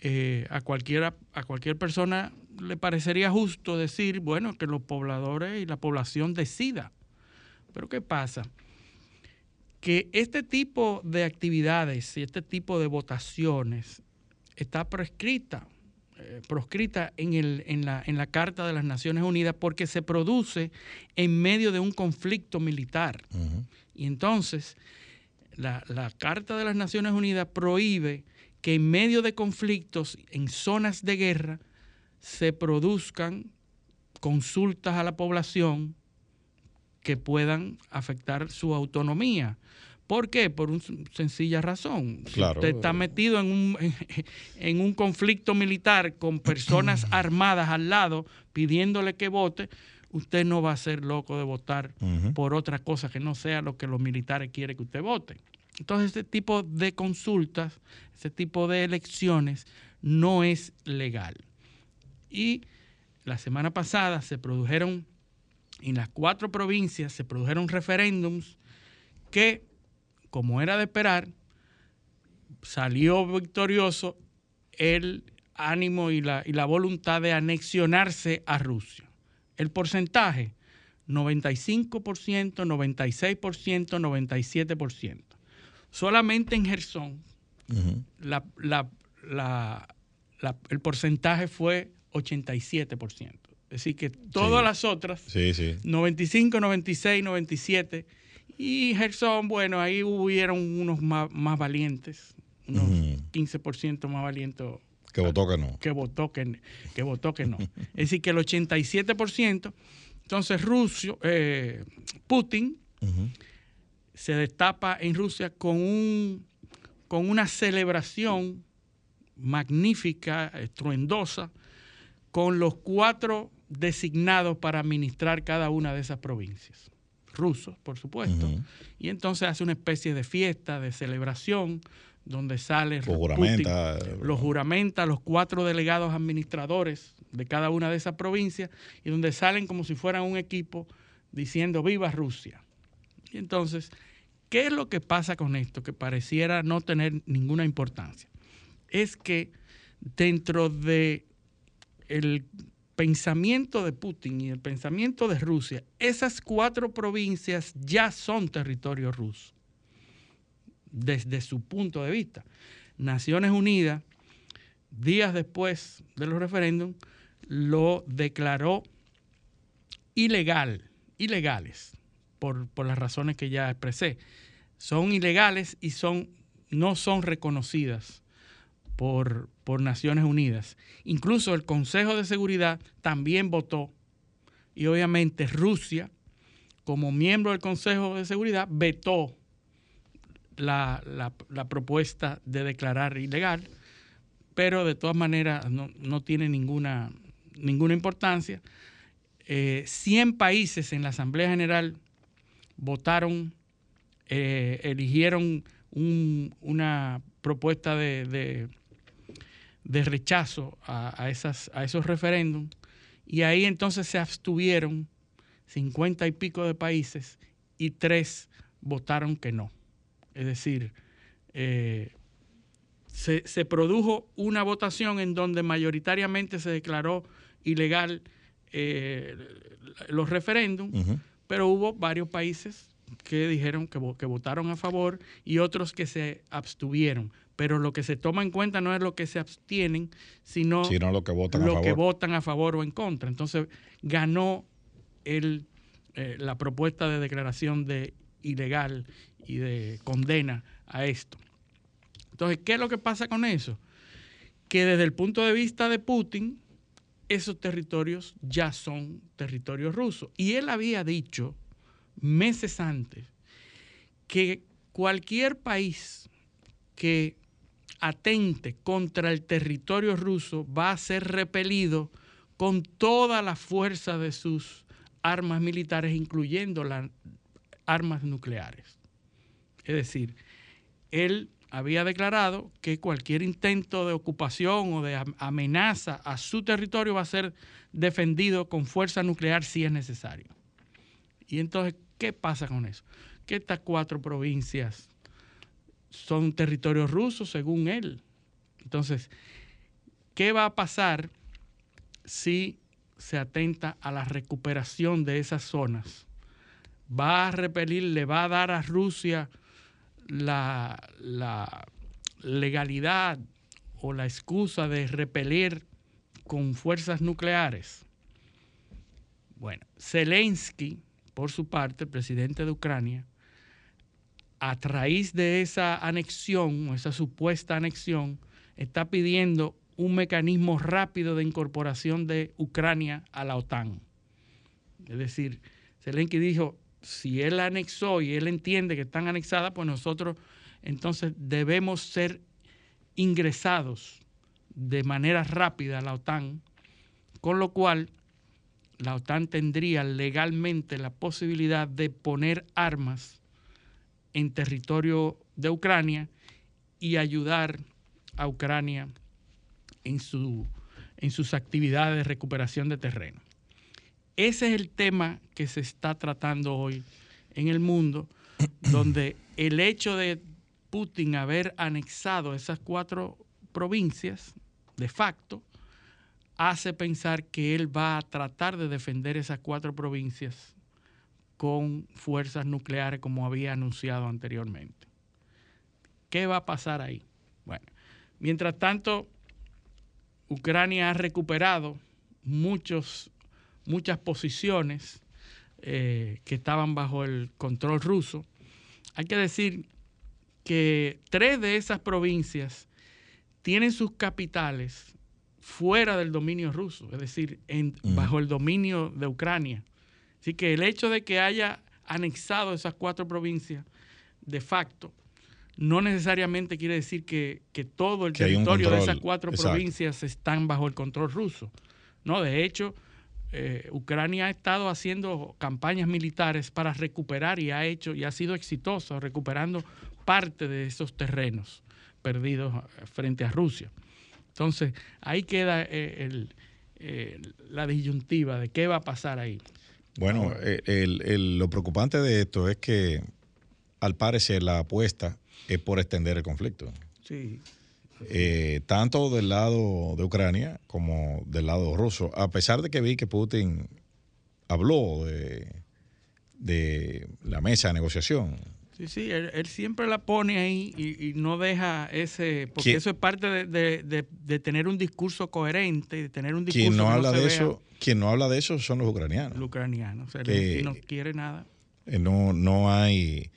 eh, a, cualquiera, a cualquier persona le parecería justo decir, bueno, que los pobladores y la población decida. Pero ¿qué pasa? Que este tipo de actividades y este tipo de votaciones está prescrita, eh, proscrita en, el, en, la, en la Carta de las Naciones Unidas porque se produce en medio de un conflicto militar. Y entonces, la, la Carta de las Naciones Unidas prohíbe que en medio de conflictos, en zonas de guerra, se produzcan consultas a la población que puedan afectar su autonomía. ¿Por qué? Por una sencilla razón. Si Claro. usted está metido en un, en un conflicto militar con personas armadas al lado pidiéndole que vote, usted no va a ser loco de votar por otra cosa que no sea lo que los militares quieren que usted vote. Entonces, este tipo de consultas, este tipo de elecciones no es legal. Y la semana pasada se produjeron, en las cuatro provincias, se produjeron referéndums que, como era de esperar, salió victorioso el ánimo y la, y la voluntad de anexionarse a Rusia. El porcentaje, 95%, 96%, 97%. Solamente en Gerson Ujú. la- la- la- la- el porcentaje fue 87%. Es decir, que todas Sí. las otras, Sí, sí. 95, 96, 97, y Gerson, bueno, ahí hubieron unos más, más valientes, unos Ujú. 15% más valientes Que votó que no. que votó que, que votó que no. Es decir, que el 87%, entonces Rusio, eh, Putin se destapa en Rusia con, un, con una celebración magnífica, estruendosa, con los cuatro designados para administrar cada una de esas provincias. Rusos, por supuesto. Y entonces hace una especie de fiesta, de celebración, donde sale juramenta. los juramenta los cuatro delegados administradores de cada una de esas provincias y donde salen como si fueran un equipo diciendo viva Rusia. Y entonces, ¿qué es lo que pasa con esto que pareciera no tener ninguna importancia? Es que dentro de el pensamiento de Putin y el pensamiento de Rusia, esas cuatro provincias ya son territorio ruso desde su punto de vista. Naciones Unidas, días después de los referéndums, lo declaró ilegal, ilegales, por, por las razones que ya expresé. Son ilegales y son, no son reconocidas por, por Naciones Unidas. Incluso el Consejo de Seguridad también votó y obviamente Rusia, como miembro del Consejo de Seguridad, vetó la, la- la propuesta de declarar ilegal, pero de todas maneras no, no tiene ninguna, ninguna importancia. Eh, 100 países en la Asamblea General votaron, eh, eligieron un- una propuesta de, de- rechazo a, a esas, a esos referéndums y ahí entonces se abstuvieron 50 y pico de países y tres votaron que no Es decir, eh, se, se, produjo una votación en donde mayoritariamente se declaró ilegal eh, los referéndums, uh -huh. pero hubo varios países que dijeron que, que, votaron a favor y otros que se abstuvieron. Pero lo que se toma en cuenta no es lo que se abstienen, sino, sino lo, que votan, lo a que votan a favor o en contra. Entonces ganó el, eh, la propuesta de declaración de ilegal y de condena a esto. Entonces, ¿qué es lo que pasa con eso? Que desde el punto de vista de Putin, esos territorios ya son territorios rusos. Y él había dicho meses antes que cualquier país que atente contra el territorio ruso va a ser repelido con toda la fuerza de sus armas militares, incluyendo las armas nucleares. Es decir, él había declarado que cualquier intento de ocupación o de amenaza a su territorio va a ser defendido con fuerza nuclear si es necesario. Y entonces, ¿qué pasa con eso? Que estas cuatro provincias son territorios rusos, según él. Entonces, ¿qué va a pasar si se atenta a la recuperación de esas zonas? ¿Va a repelir, le va a dar a Rusia la, legalidad o la excusa de repeler con fuerzas nucleares? Bueno, Zelensky, por su parte, el presidente de Ucrania, a raíz de esa anexión, o esa supuesta anexión, está pidiendo un mecanismo rápido de incorporación de Ucrania a la OTAN. Es decir, Zelensky dijo, si él anexó y él entiende que están anexadas, pues nosotros entonces debemos ser ingresados de manera rápida a la OTAN, con lo cual la OTAN tendría legalmente la posibilidad de poner armas en territorio de Ucrania y ayudar a Ucrania en, su, en sus actividades de recuperación de terreno. Ese es el tema que se está tratando hoy en el mundo, donde el hecho de Putin haber anexado esas cuatro provincias de facto hace pensar que él va a tratar de defender esas cuatro provincias con fuerzas nucleares como había anunciado anteriormente. ¿Qué va a pasar ahí? Bueno, mientras tanto, Ucrania ha recuperado muchos, muchas posiciones eh, que estaban bajo el control ruso. Hay que decir que tres de esas provincias tienen sus capitales fuera del dominio ruso, es decir, en, mm. bajo el dominio de Ucrania. Así que el hecho de que haya anexado esas cuatro provincias de facto no necesariamente quiere decir que, que todo el que territorio de esas cuatro Exacto. provincias están bajo el control ruso. No, de hecho, eh, Ucrania ha estado haciendo campañas militares para recuperar y ha hecho y ha sido exitoso recuperando parte de esos terrenos perdidos eh, frente a Rusia. Entonces, ahí queda eh, el, eh, la disyuntiva de qué va a pasar ahí. Bueno, el, el, lo preocupante de esto es que al parecer la apuesta es por extender el conflicto. Sí. Eh, tanto del lado de Ucrania como del lado ruso, a pesar de que vi que Putin habló de, de la mesa de negociación. Sí, sí, él, él siempre la pone ahí y, y no deja ese, porque eso es parte de, de, de, de, tener un discurso coherente, de tener un discurso quien no que habla no de eso, quien no habla de eso son los ucranianos. Los ucranianos, o sea, Que- no quiere nada. Eh, No, no hay.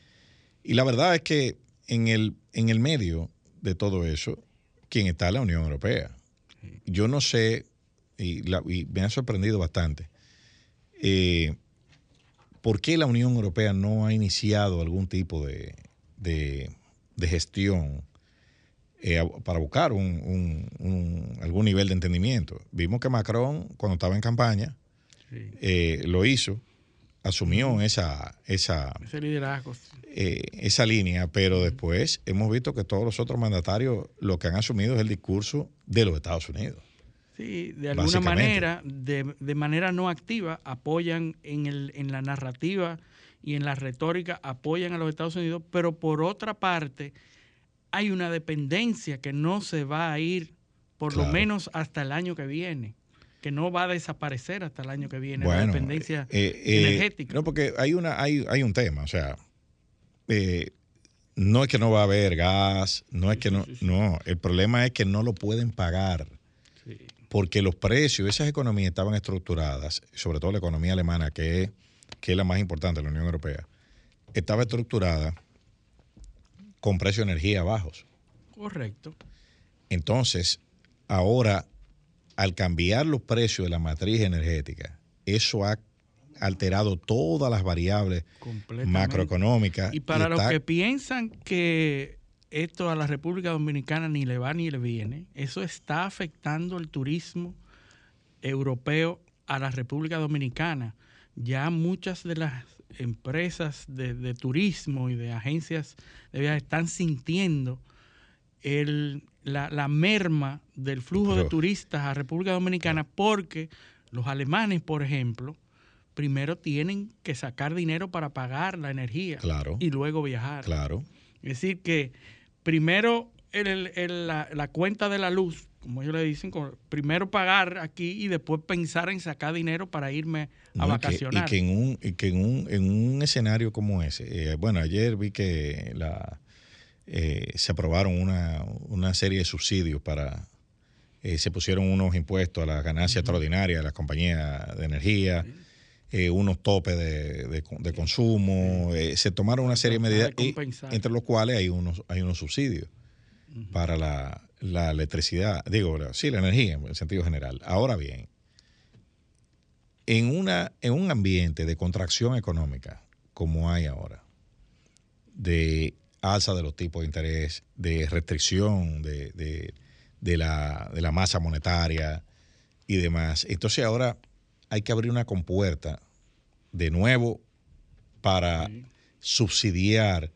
Y la verdad es que en el, en el medio de todo eso, quien está es la Unión Europea. Yo no sé, y, la- y me ha sorprendido bastante, eh, por qué la Unión Europea no ha iniciado algún tipo de, de- de gestión eh, para buscar un, un- un- algún nivel de entendimiento. Vimos que Macron, cuando estaba en campaña, Sí. eh, lo hizo, asumió esa, esa, Ese liderazgo. Eh, esa línea, pero después hemos visto que todos los otros mandatarios lo que han asumido es el discurso de los Estados Unidos. Sí, de alguna manera, de, de manera no activa, apoyan en, el, en la narrativa y en la retórica apoyan a los Estados Unidos, pero por otra parte hay una dependencia que no se va a ir por lo menos hasta el año que viene que no va a desaparecer hasta el año que viene la dependencia eh, eh, energética. No, porque hay una hay, hay un tema, o sea, eh, no es que no va a haber gas, no es que no, no, el problema es que no lo pueden pagar. Porque los precios, esas economías estaban estructuradas, sobre todo la economía alemana, que es, que es la más importante de la Unión Europea, estaba estructurada con precios de energía bajos. Correcto. Entonces, ahora, al cambiar los precios de la matriz energética, eso ha alterado todas las variables macroeconómicas. Y para los que piensan que esto a la República Dominicana ni le va ni le viene, eso está afectando el turismo europeo a la República Dominicana. Ya muchas de las empresas de, turismo y de agencias de viajes están sintiendo la, merma del flujo de turistas a República Dominicana porque los alemanes, por ejemplo, primero tienen que sacar dinero para pagar la energía y luego viajar. Claro. Es decir, que primero la, cuenta de la luz, como ellos le dicen, primero pagar aquí y después pensar en sacar dinero para irme a vacacionar. Y que, en, un, que en, un, en un escenario como ese, eh, bueno, ayer vi que la, eh, se aprobaron una, serie de subsidios para, eh, se pusieron unos impuestos a las ganancias extraordinarias de las compañías de energía. Eh, unos topes de, consumo, eh, se tomaron una serie de medidas, entre los cuales hay unos, hay unos subsidios para la, electricidad, digo, sí, la energía en sentido general. Ahora bien, en, una, en un ambiente de contracción económica como hay ahora, de alza de los tipos de interés, de restricción de, la, de la masa monetaria y demás, entonces ahora hay que abrir una compuerta de nuevo para subsidiar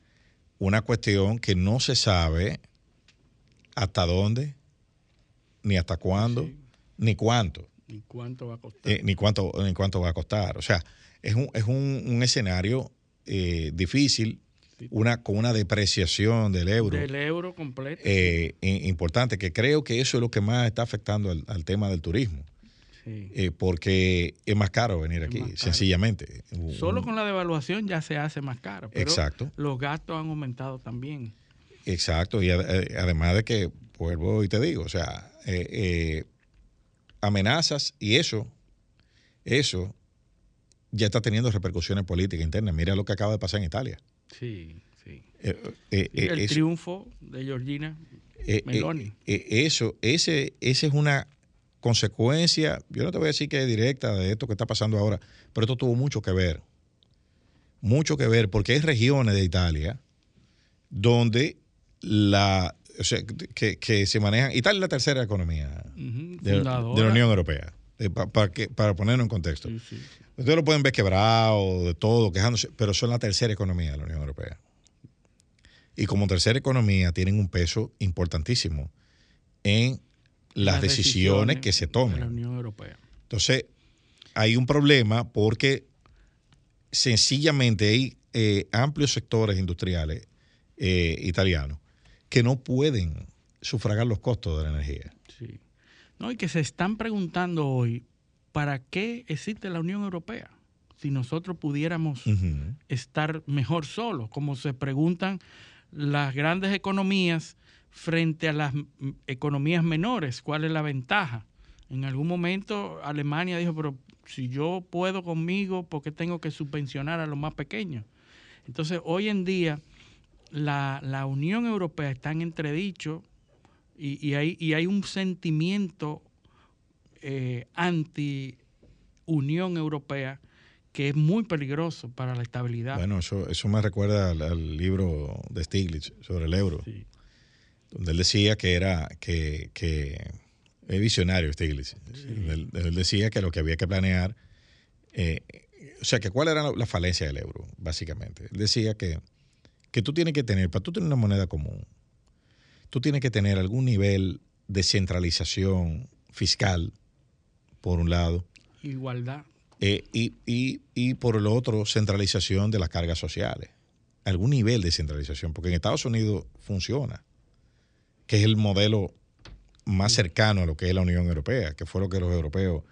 una cuestión que no se sabe hasta dónde, ni hasta cuándo, ni cuánto. Ni cuánto va a costar. Eh, ni, cuánto, ni cuánto va a costar. O sea, es un, es un, escenario eh, difícil, una, con una depreciación del euro. Del euro completo. Eh, importante, que creo que eso es lo que más está afectando al tema del turismo. Eh, porque es más caro venir aquí, sencillamente. Solo con la devaluación ya se hace más caro. Pero Exacto. Los gastos han aumentado también. Exacto, y eh, además de que, vuelvo y te digo, o sea, eh, amenazas y eso, eso ya está teniendo repercusiones políticas internas. Mira lo que acaba de pasar en Italia. Sí, sí. el triunfo de Georgina Meloni. eso, ese, ese es una consecuencia, yo no te voy a decir que es directa de esto que está pasando ahora, pero esto tuvo mucho que ver. Mucho que ver, porque hay regiones de Italia donde la, o sea, que, se manejan. Italia es la tercera economía de, la Unión Europea, eh, para, que, para ponerlo en contexto. Ustedes lo pueden ver quebrado, de todo, quejándose, pero son la tercera economía de la Unión Europea. Y como tercera economía tienen un peso importantísimo en las, decisiones, que se toman. la Unión Europea. Entonces, hay un problema porque sencillamente hay eh, amplios sectores industriales eh, italianos que no pueden sufragar los costos de la energía. Sí. No, y que se están preguntando hoy, ¿para qué existe la Unión Europea? Si nosotros pudiéramos estar mejor solos, como se preguntan las grandes economías frente a las economías menores? ¿Cuál es la ventaja? En algún momento Alemania dijo, pero si yo puedo conmigo, ¿por qué tengo que subvencionar a los más pequeños? Entonces, hoy en día, la, Unión Europea está en entredicho y, hay, hay, un sentimiento eh, anti-Unión Europea que es muy peligroso para la estabilidad. Bueno, eso, eso me recuerda al, libro de Stiglitz sobre el euro. Sí donde él decía que era que, que es visionario esta iglesia. Él, decía que lo que había que planear, eh, o sea, que cuál era la, falencia del euro, básicamente. Él decía que, que tú tienes que tener, para tú tener una moneda común, tú tienes que tener algún nivel de centralización fiscal, por un lado. Igualdad. Eh, y, y, y por el otro, centralización de las cargas sociales. Algún nivel de centralización, porque en Estados Unidos funciona, que es el modelo más cercano a lo que es la Unión Europea, que fue lo que los europeos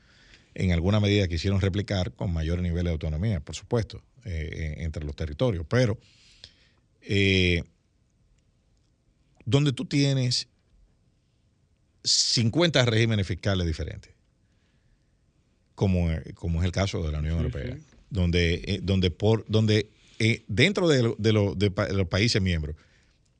en alguna medida quisieron replicar con mayor nivel de autonomía, por supuesto, eh, entre los territorios. Pero eh, donde tú tienes 50 regímenes fiscales diferentes, como, como es el caso de la Unión Sí, Europea, sí. donde, eh, donde, por, donde dentro de, lo- de lo- de pa- de los países miembros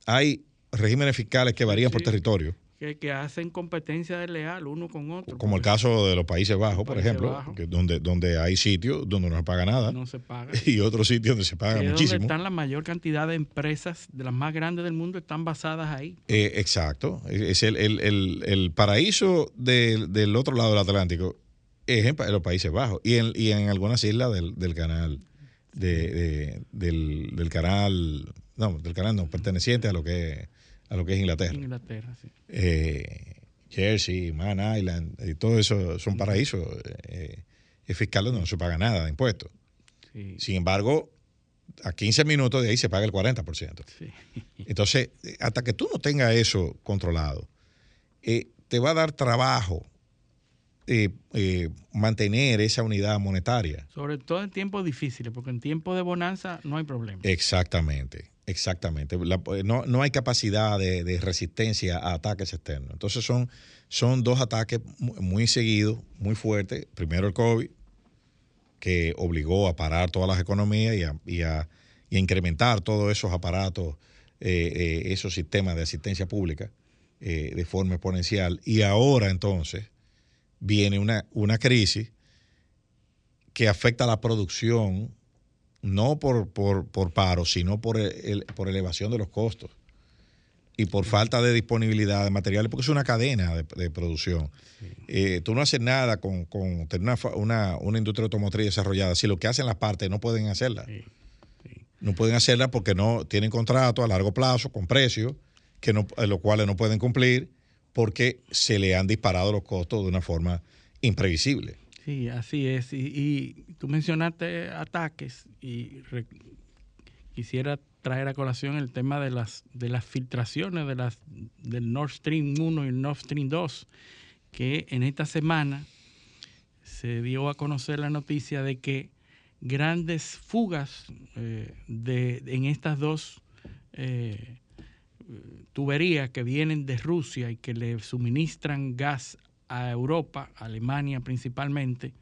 hay regímenes fiscales que varían por territorio, Que, que hacen competencia desleal uno con otro. como el caso de los Países Bajos, por Países ejemplo, que donde, donde hay sitios donde no se paga nada No se paga. y otros sitios donde se paga Que es muchísimo. donde están la mayor cantidad de empresas, de las más grandes del mundo, están basadas ahí. Eh, exacto. Es el, el- el- el paraíso del, del otro lado del Atlántico es en, los Países Bajos y en, y en algunas islas del, del canal de, de- del, del canal no del canal no perteneciente a lo que a lo que es Inglaterra Inglaterra, sí. Eh, Jersey Man Island y todo eso son paraísos eh, eh, fiscales donde no se paga nada de impuestos sí, sin embargo a 15 minutos de ahí se paga el 40% sí. entonces, eh, hasta que tú no tengas eso controlado, eh, te va a dar trabajo eh, eh, mantener esa unidad monetaria. Sobre todo en tiempos difíciles, porque en tiempos de bonanza no hay problema. Exactamente, exactamente. Eh, no, no hay capacidad de, resistencia a ataques externos. Entonces son, son dos ataques mu- muy seguidos, muy fuertes. Primero el COVID, que obligó a parar todas las economías y a, a- incrementar todos esos aparatos, eh, eh, esos sistemas de asistencia pública de forma exponencial. Y ahora entonces viene una, una crisis que afecta a la producción, no por, por, por paro, sino por, el- por elevación de los costos y por falta de disponibilidad de materiales, porque es una cadena de, de producción. Eh, tú no haces nada con, con tener una, una, una industria automotriz desarrollada si lo que hacen las partes no pueden hacerla. Sí, sí. No pueden hacerla porque no tienen contrato a largo plazo con precios, que no, eh, los cuales no pueden cumplir porque se le han disparado los costos de una forma imprevisible. Sí, así es. Y, y tú mencionaste ataques y quisiera traer a colación el tema de las de las filtraciones de las del Nord Stream 1 y el Nord Stream 2, que en esta semana se dio a conocer la noticia de que grandes fugas eh, de, en estas dos eh, tuberías que vienen de Rusia y que le suministran gas a Europa, Alemania principalmente,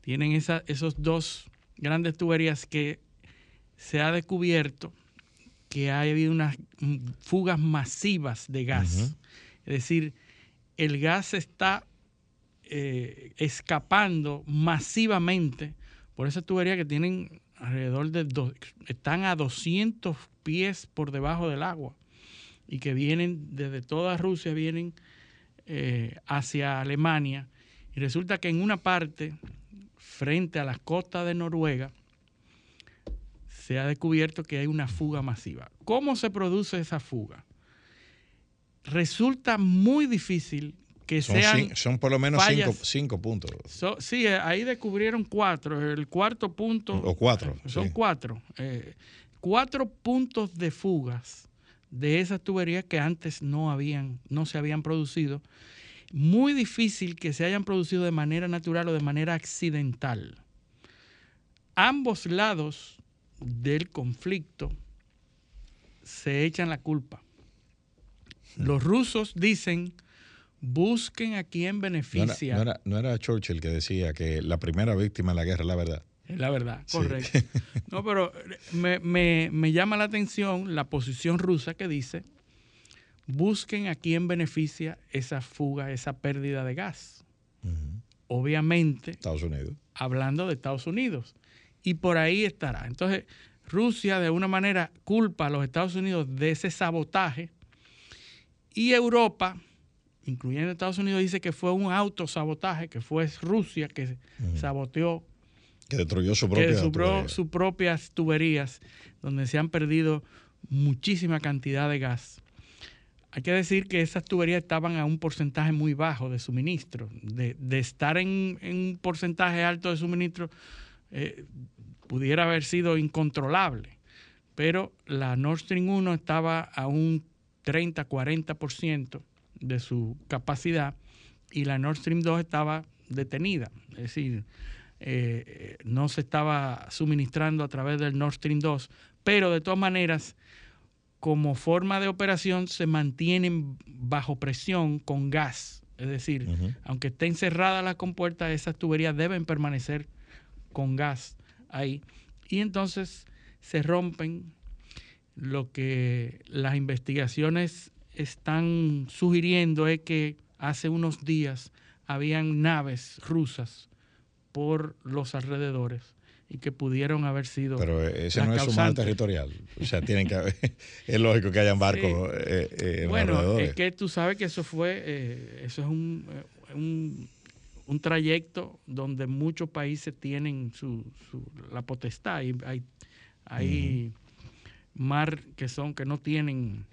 tienen esa- esos dos grandes tuberías que se ha descubierto que ha habido unas fugas masivas de gas. Es decir, el gas está eh, escapando masivamente por esas tuberías que tienen alrededor de dos, están a 200 pies por debajo del agua y que vienen desde toda Rusia, vienen eh, hacia Alemania. Y resulta que en una parte, frente a las costas de Noruega, se ha descubierto que hay una fuga masiva. ¿Cómo se produce esa fuga? Resulta muy difícil que Son, sean... son por lo menos cinco, puntos. So- sí, ahí descubrieron cuatro. El cuarto punto. O cuatro, eh, Son sí. cuatro. eh, cuatro puntos de fugas de esas tuberías que antes no habían, no se habían producido. Muy difícil que se hayan producido de manera natural o de manera accidental. Ambos lados del conflicto se echan la culpa. Los rusos dicen busquen a quien No era, beneficia. no era- no era Churchill que decía que la primera víctima en la guerra es la verdad. Es la verdad, Sí. correcto. No, pero me, me- me llama la atención la posición rusa que dice, busquen a quién beneficia esa fuga, esa pérdida de gas. Obviamente, Estados Unidos. hablando de Estados Unidos. Y por ahí estará. Entonces, Rusia de una manera culpa a los Estados Unidos de ese sabotaje y Europa, incluyendo Estados Unidos, dice que fue un autosabotaje, que fue Rusia que saboteó Que destruyó su que propia. pro- tubería. sus propias tuberías, donde se han perdido muchísima cantidad de gas. Hay que decir que esas tuberías estaban a un porcentaje muy bajo de suministro. De, estar en, un porcentaje alto de suministro, eh, pudiera haber sido incontrolable. Pero la Nord Stream 1 estaba a un 30-40% de su capacidad y la Nord Stream 2 estaba detenida. Es decir, eh, no se estaba suministrando a través del Nord Stream 2, pero de todas maneras, como forma de operación, se mantienen bajo presión con gas. Es decir, aunque estén cerradas las compuertas, esas tuberías deben permanecer con gas ahí. Y entonces se rompen lo que las investigaciones están sugiriendo es que hace unos días habían naves rusas por los alrededores y que pudieron haber sido. Pero ese no es su mar territorial. O sea, tienen que haber, es lógico que hayan barcos eh, eh, Bueno, es que tú sabes que eso fue, eh, eso es un, un, un, trayecto donde muchos países tienen su, su la potestad. Y hay hay mar que son, que no tienen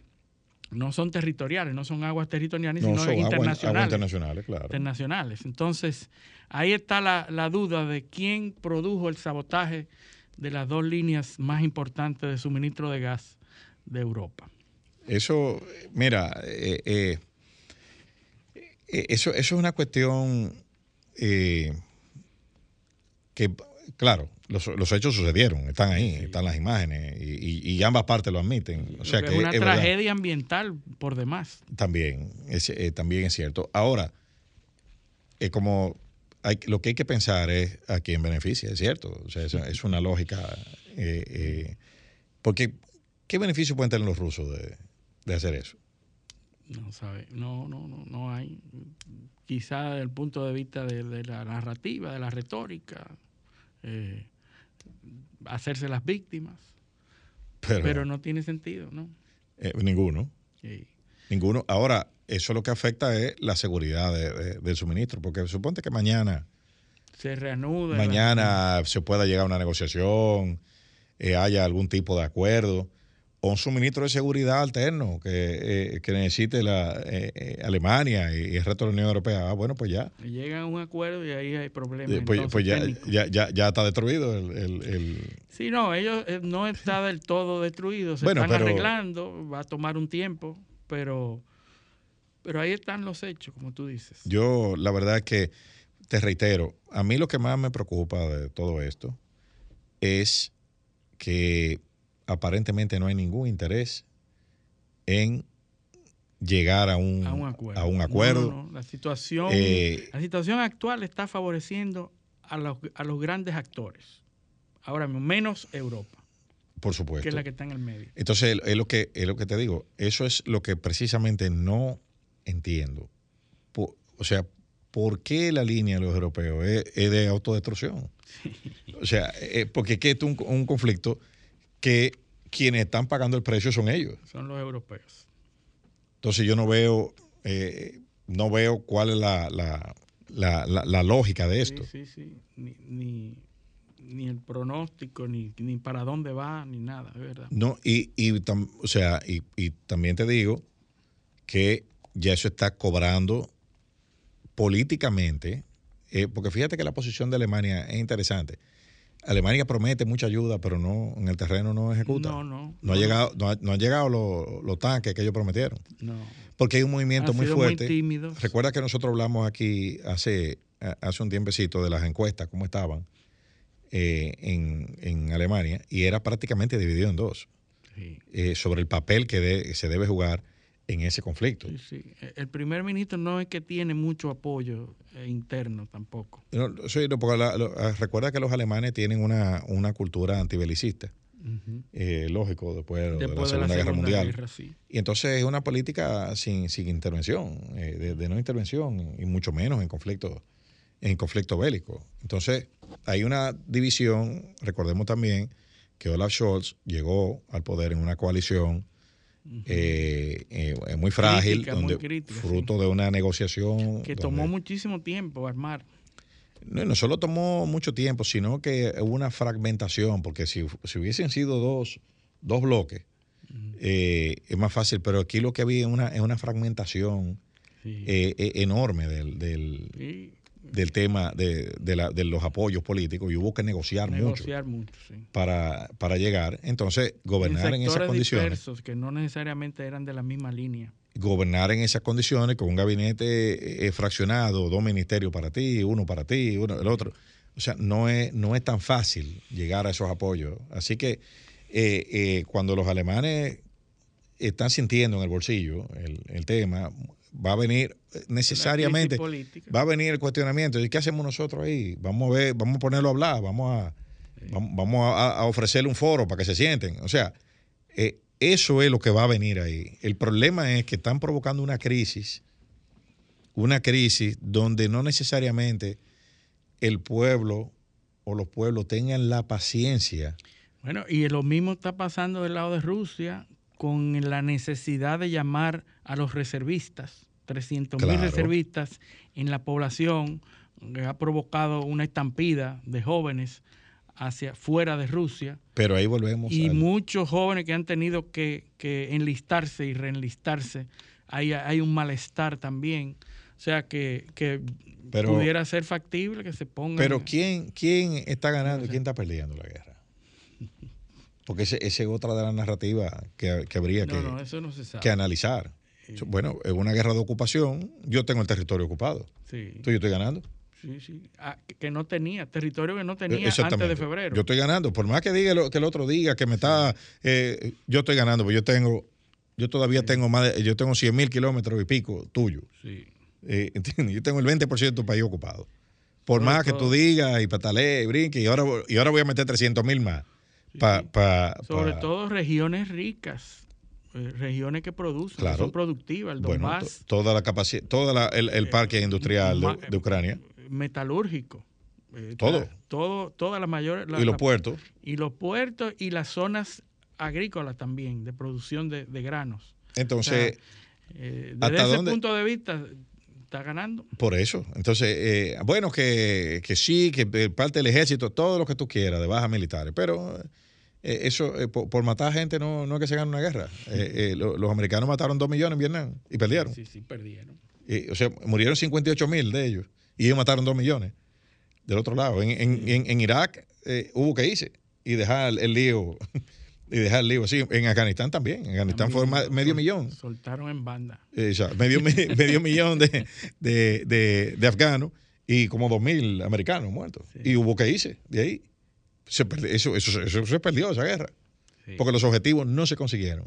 no son territoriales, no son aguas territoriales, sino internacionales. Aguas internacionales, claro. Internacionales. Entonces, ahí está la, la, duda de quién produjo el sabotaje de las dos líneas más importantes de suministro de gas de Europa. Eso, mira, eh, eh, eh, eso, eso es una cuestión que, claro, los, hechos sucedieron, están ahí, están las imágenes y, ambas partes lo admiten. O sea que, es una tragedia ambiental por demás. También es, eh, también es cierto. Ahora, es como hay, lo que hay que pensar es a quién beneficia, es cierto. O sea, es, una lógica. Eh, eh, porque, ¿qué beneficio pueden tener los rusos de, hacer eso? No sabe, no, no, no, no hay. Quizá desde el punto de vista de, la narrativa, de la retórica. Eh, hacerse las víctimas. Pero, no tiene sentido, ¿no? Eh, ninguno. Ninguno. Ahora, eso lo que afecta es la seguridad del suministro, porque suponte que mañana... Se reanuda. Mañana se pueda llegar a una negociación, eh, haya algún tipo de acuerdo o un suministro de seguridad alterno que, eh, necesite la eh, eh, Alemania y, el resto de la Unión Europea. Ah, bueno, pues ya. Llegan a un acuerdo y ahí hay problemas. Pues, pues ya, ya, ya, está destruido el, Sí, no, ellos no está del todo destruido, se están arreglando, va a tomar un tiempo, pero, pero ahí están los hechos, como tú dices. Yo, la verdad es que, te reitero, a mí lo que más me preocupa de todo esto es que aparentemente no hay ningún interés en llegar a un, a un acuerdo. La, situación, eh, la situación actual está favoreciendo a los, a los grandes actores. Ahora menos Europa. Por supuesto. Que es la que está en el medio. Entonces, es lo que, es lo que te digo. Eso es lo que precisamente no entiendo. o sea, ¿por qué la línea de los europeos es, de autodestrucción? O sea, eh, porque es que es un, un conflicto que quienes están pagando el precio son ellos. Son los europeos. Entonces yo no veo, eh, no veo cuál es la, la, lógica de esto. Sí, sí, sí. Ni, ni, el pronóstico, ni, ni, para dónde va, ni nada, de verdad. No, y, y o sea, y, y también te digo que ya eso está cobrando políticamente, eh, porque fíjate que la posición de Alemania es interesante. Alemania promete mucha ayuda, pero no en el terreno no ejecuta. No, no. No, ha llegado, no, han llegado los, tanques que ellos prometieron. No. Porque hay un movimiento muy fuerte. Muy. Recuerda que nosotros hablamos aquí hace, hace un tiempecito de las encuestas, cómo estaban eh, en, Alemania, y era prácticamente dividido en dos. Eh, sobre el papel que se debe jugar en ese conflicto. Sí, El primer ministro no es que tiene mucho apoyo eh, interno tampoco. sí, porque ah, recuerda que los alemanes tienen una, una cultura antibelicista. Eh, lógico, después, de la Segunda, Guerra Mundial. Y entonces es una política sin, sin intervención, eh, de, no intervención, y mucho menos en conflicto, en conflicto bélico. Entonces, hay una división, recordemos también que Olaf Scholz llegó al poder en una coalición eh, eh, muy frágil, fruto de una negociación. Que tomó muchísimo tiempo armar. No, no solo tomó mucho tiempo, sino que hubo una fragmentación, porque si, si hubiesen sido dos, dos bloques, eh, es más fácil, pero aquí lo que había es una, es una fragmentación Sí. eh, eh, enorme del, del, del tema de, de la- de los apoyos políticos y hubo que negociar, mucho negociar mucho, sí. para, para llegar. Entonces, gobernar en, esas condiciones, que no necesariamente eran de la misma línea. gobernar en esas condiciones con un gabinete eh, fraccionado, dos ministerios para ti, uno para ti, uno el otro. O sea, no es, no es tan fácil llegar a esos apoyos. Así que eh, eh, cuando los alemanes están sintiendo en el bolsillo el, el tema, va a venir necesariamente, va a venir el cuestionamiento. ¿Y qué hacemos nosotros ahí? Vamos a ver, vamos a ponerlo a hablar, vamos a, vamos, vamos a, a ofrecerle un foro para que se sienten. O sea, eh, eso es lo que va a venir ahí. El problema es que están provocando una crisis, una crisis donde no necesariamente el pueblo o los pueblos tengan la paciencia. Bueno, y lo mismo está pasando del lado de Rusia con la necesidad de llamar a los reservistas, 300 mil Claro. reservistas en la población, que ha provocado una estampida de jóvenes hacia fuera de Rusia Pero ahí volvemos y al- muchos jóvenes que han tenido que, que enlistarse y reenlistarse. Hay, hay un malestar también. O sea que, que Pero- pudiera ser factible que se pongan. Pero ¿quién, quién está ganando y quién está perdiendo la guerra? Porque ese, esa es otra de las narrativas que, que habría no, que, no, eso no se sabe. que analizar. Bueno, es una guerra de ocupación, yo tengo el territorio ocupado. Sí. Entonces yo estoy ganando. Sí, sí. Ah, que- no tenía, territorio que no tenía antes de febrero. Yo estoy ganando. Por más que diga lo- que el otro diga que me está. eh, yo estoy ganando, pues yo tengo. Yo todavía tengo más de- Yo tengo 100 mil kilómetros y pico tuyo. Sí. Eh, ¿entiendes? Yo tengo el 20% del país ocupado. Por más que tú digas y patalees y brinques, y ahora, y ahora voy a meter 300 mil más. Pa, pa- Sobre todo regiones ricas, eh, regiones que producen, que son productivas, el Donbass, to- toda la capacidad, todo el, el parque industrial de, de Ucrania metalúrgico. eh, Todo. tra- todo. Todas las mayores. la- y los la- puertos. y los puertos y las zonas agrícolas también, de producción de, de granos. Entonces, Eh, ¿Hasta desde ese dónde? punto de vista, está ganando. Por eso. Entonces, eh, bueno, que, que sí, que eh, parte del ejército, todo lo que tú quieras de bajas militares, pero eh, eso, eh, por, por matar gente no, no es que se gane una guerra. Lo- los americanos mataron dos millones en Vietnam y perdieron. Sí, sí, perdieron. O sea, murieron 58 mil de ellos y ellos mataron dos millones del otro lado. En, en- en- en Irak hubo que irse y dejar el lío. Y dejar el lío así. En Afganistán también. En Afganistán fue medio Sol- millón. Soltaron en banda. Eh, o sea, medio, medio millón de, de, de- de afganos y como dos mil americanos muertos. Y hubo que irse de ahí. Se perdi- eso, eso, eso se perdió, esa guerra. Sí. Porque los objetivos no se consiguieron.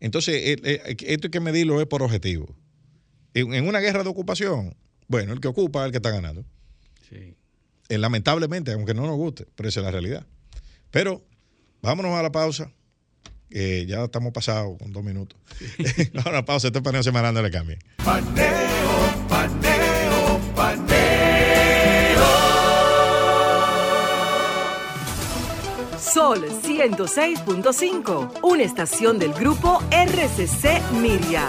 Entonces, eh, eh, esto hay que medirlo es por objetivo. En, una guerra de ocupación, bueno, el que ocupa es el que está ganando. Sí. Eh, lamentablemente, aunque no nos guste, pero esa es la realidad. Pero vámonos a la pausa. que ya estamos pasados con dos minutos. Vamos a la pausa. Este es paneo semanal de la cambio. Paneo, paneo, paneo. Sol 106.5, una estación del grupo RCC Miria.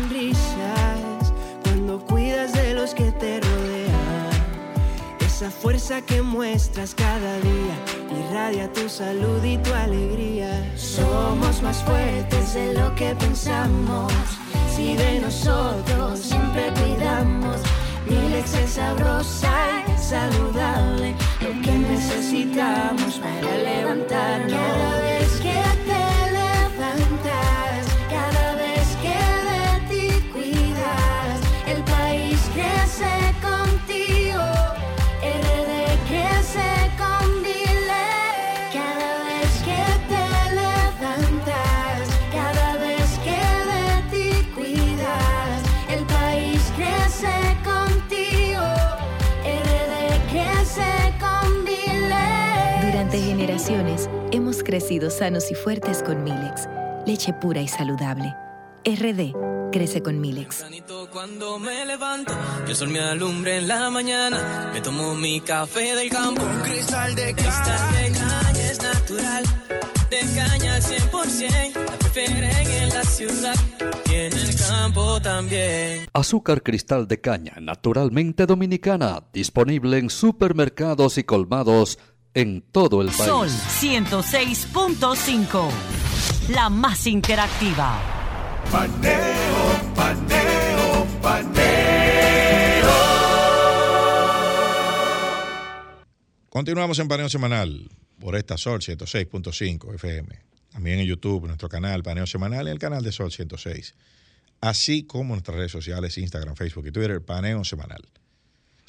Esa fuerza que muestras cada día irradia tu salud y tu alegría. Somos más fuertes de lo que pensamos. Si de nosotros siempre cuidamos, Milex es sabrosa y saludable, lo que necesitamos para levantarnos. Cada vez que generaciones hemos crecido sanos y fuertes con Milex, leche pura y saludable. RD crece con Milex. Cuando me levanto, que el sol me alumbre en la mañana, me tomo mi café del campo. Un cristal de cristal de caña es natural, de caña al 100%, la prefieren en la ciudad y en el campo también. Azúcar cristal de caña, naturalmente dominicana, disponible en supermercados y colmados en todo el país. Sol 106.5. La más interactiva. Paneo, paneo, paneo. Continuamos en Paneo Semanal por esta Sol 106.5 FM. También en YouTube, nuestro canal Paneo Semanal y el canal de Sol 106. Así como nuestras redes sociales, Instagram, Facebook y Twitter, Paneo Semanal.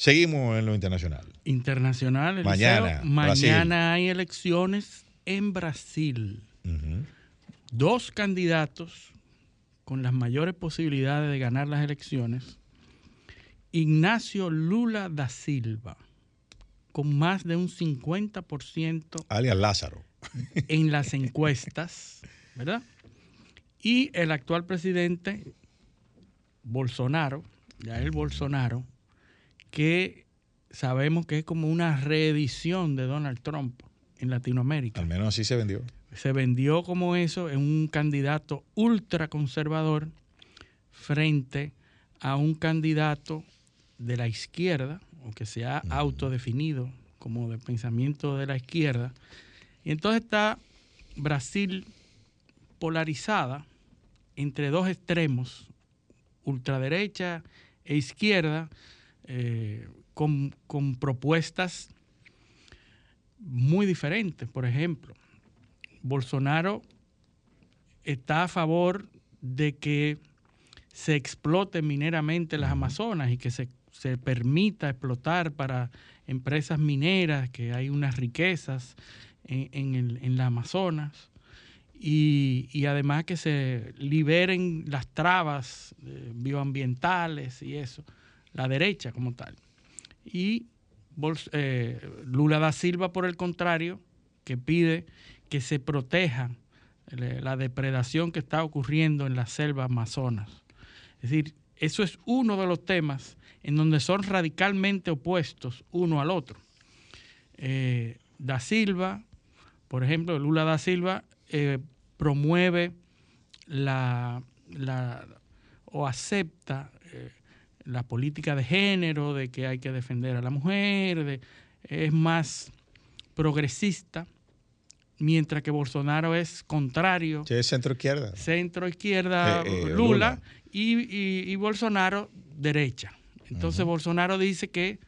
Seguimos en lo internacional. Internacional. Eliseo. Mañana, Mañana hay elecciones en Brasil. Dos candidatos con las mayores posibilidades de ganar las elecciones. Ignacio Lula da Silva, con más de un 50% Alias Lázaro. en las encuestas, ¿verdad? Y el actual presidente Bolsonaro, Jair Bolsonaro, que sabemos que es como una reedición de Donald Trump en Latinoamérica. Al menos así se vendió. Se vendió como eso en un candidato ultraconservador frente a un candidato de la izquierda, o que se ha autodefinido como de pensamiento de la izquierda. Y entonces está Brasil polarizada entre dos extremos, ultraderecha e izquierda, eh, con, con propuestas muy diferentes. Por ejemplo, Bolsonaro está a favor de que se explote mineramente las Amazonas y que se, se permita explotar para empresas mineras, que hay unas riquezas en, en el, en la Amazonas. Y, y además que se liberen las trabas eh, bioambientales y eso, la derecha como tal. Y eh, Lula da Silva, por el contrario, que pide que se proteja la depredación que está ocurriendo en la selva amazonas. Es decir, eso es uno de los temas en donde son radicalmente opuestos uno al otro. Eh, da Silva, por ejemplo, Lula da Silva eh, promueve la, la- o acepta la política de género, de que hay que defender a la mujer, de- es más progresista, mientras que Bolsonaro es contrario, Sí, es centro izquierda. centro izquierda Eh, eh, Lula, Lula. Y, y- y Bolsonaro derecha. Entonces Bolsonaro dice que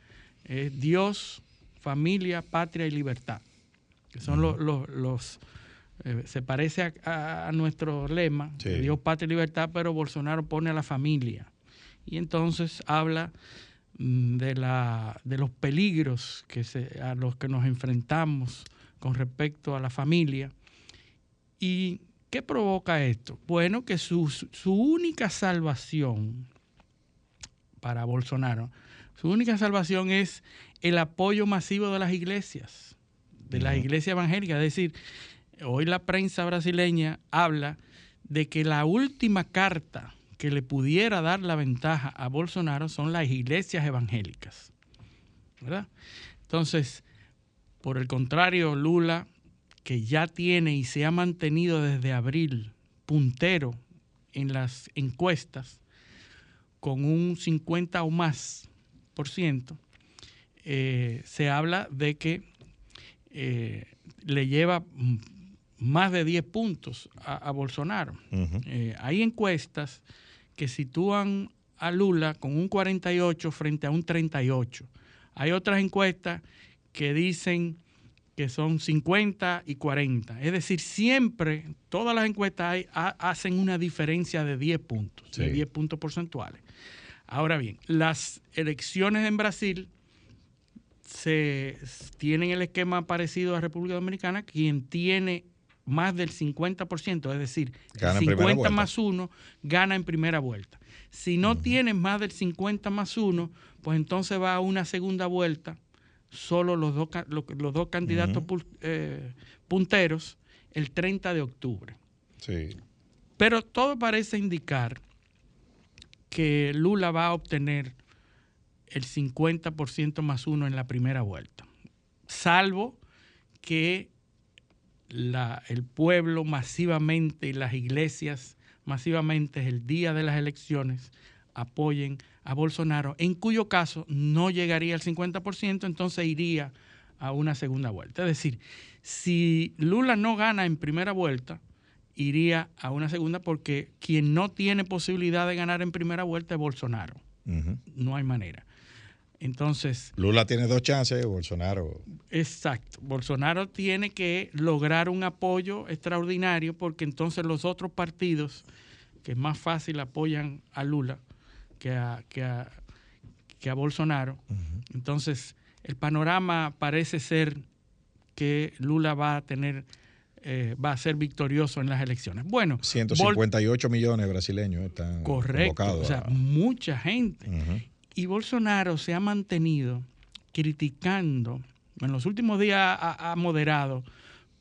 eh, Dios, familia, patria y libertad, que son los, los- los, se parece a, nuestro lema, Sí. Dios, patria y libertad, pero Bolsonaro pone a la familia. Y entonces habla mm, de, la, de los peligros que se, a los que nos enfrentamos con respecto a la familia. ¿Y qué provoca esto? Bueno, que su, su única salvación para Bolsonaro, su única salvación es el apoyo masivo de las iglesias, de las iglesias evangélicas. Es decir, hoy la prensa brasileña habla de que la última carta que le pudiera dar la ventaja a Bolsonaro son las iglesias evangélicas. ¿Verdad? Entonces, por el contrario, Lula, que ya tiene y se ha mantenido desde abril puntero en las encuestas, con un 50 o más por ciento, eh, se habla de que eh, le lleva más de 10 puntos a, a Bolsonaro. Eh, hay encuestas que sitúan a Lula con un 48 frente a un 38. Hay otras encuestas que dicen que son 50 y 40. Es decir, siempre, todas las encuestas hay- ha- hacen una diferencia de 10 puntos, de Sí. 10 puntos porcentuales. Ahora bien, las elecciones en Brasil se tienen el esquema parecido a República Dominicana, quien tiene más del 50%, es decir, Gana en el primera 50 vuelta. más 1 gana en primera vuelta. Si no tienes más del 50 más 1, pues entonces va a una segunda vuelta, solo los dos, los candidatos eh, punteros, el 30 de octubre. Sí. Pero todo parece indicar que Lula va a obtener el 50% más uno en la primera vuelta, salvo que la- el pueblo masivamente y las iglesias masivamente el día de las elecciones apoyen a Bolsonaro, en cuyo caso no llegaría al 50%, entonces iría a una segunda vuelta. Es decir, si Lula no gana en primera vuelta, iría a una segunda porque quien no tiene posibilidad de ganar en primera vuelta es Bolsonaro. No hay manera. Entonces, Lula tiene dos chances, Bolsonaro. Exacto. Bolsonaro tiene que lograr un apoyo extraordinario porque entonces los otros partidos que es más fácil apoyan a Lula que a, que a, que a Bolsonaro. Entonces, el panorama parece ser que Lula va a tener, eh, va a ser victorioso en las elecciones. Bueno, Bol- 158 millones de brasileños están Correcto, convocados o sea, a- mucha gente. Y Bolsonaro se ha mantenido criticando, en los últimos días ha, ha moderado,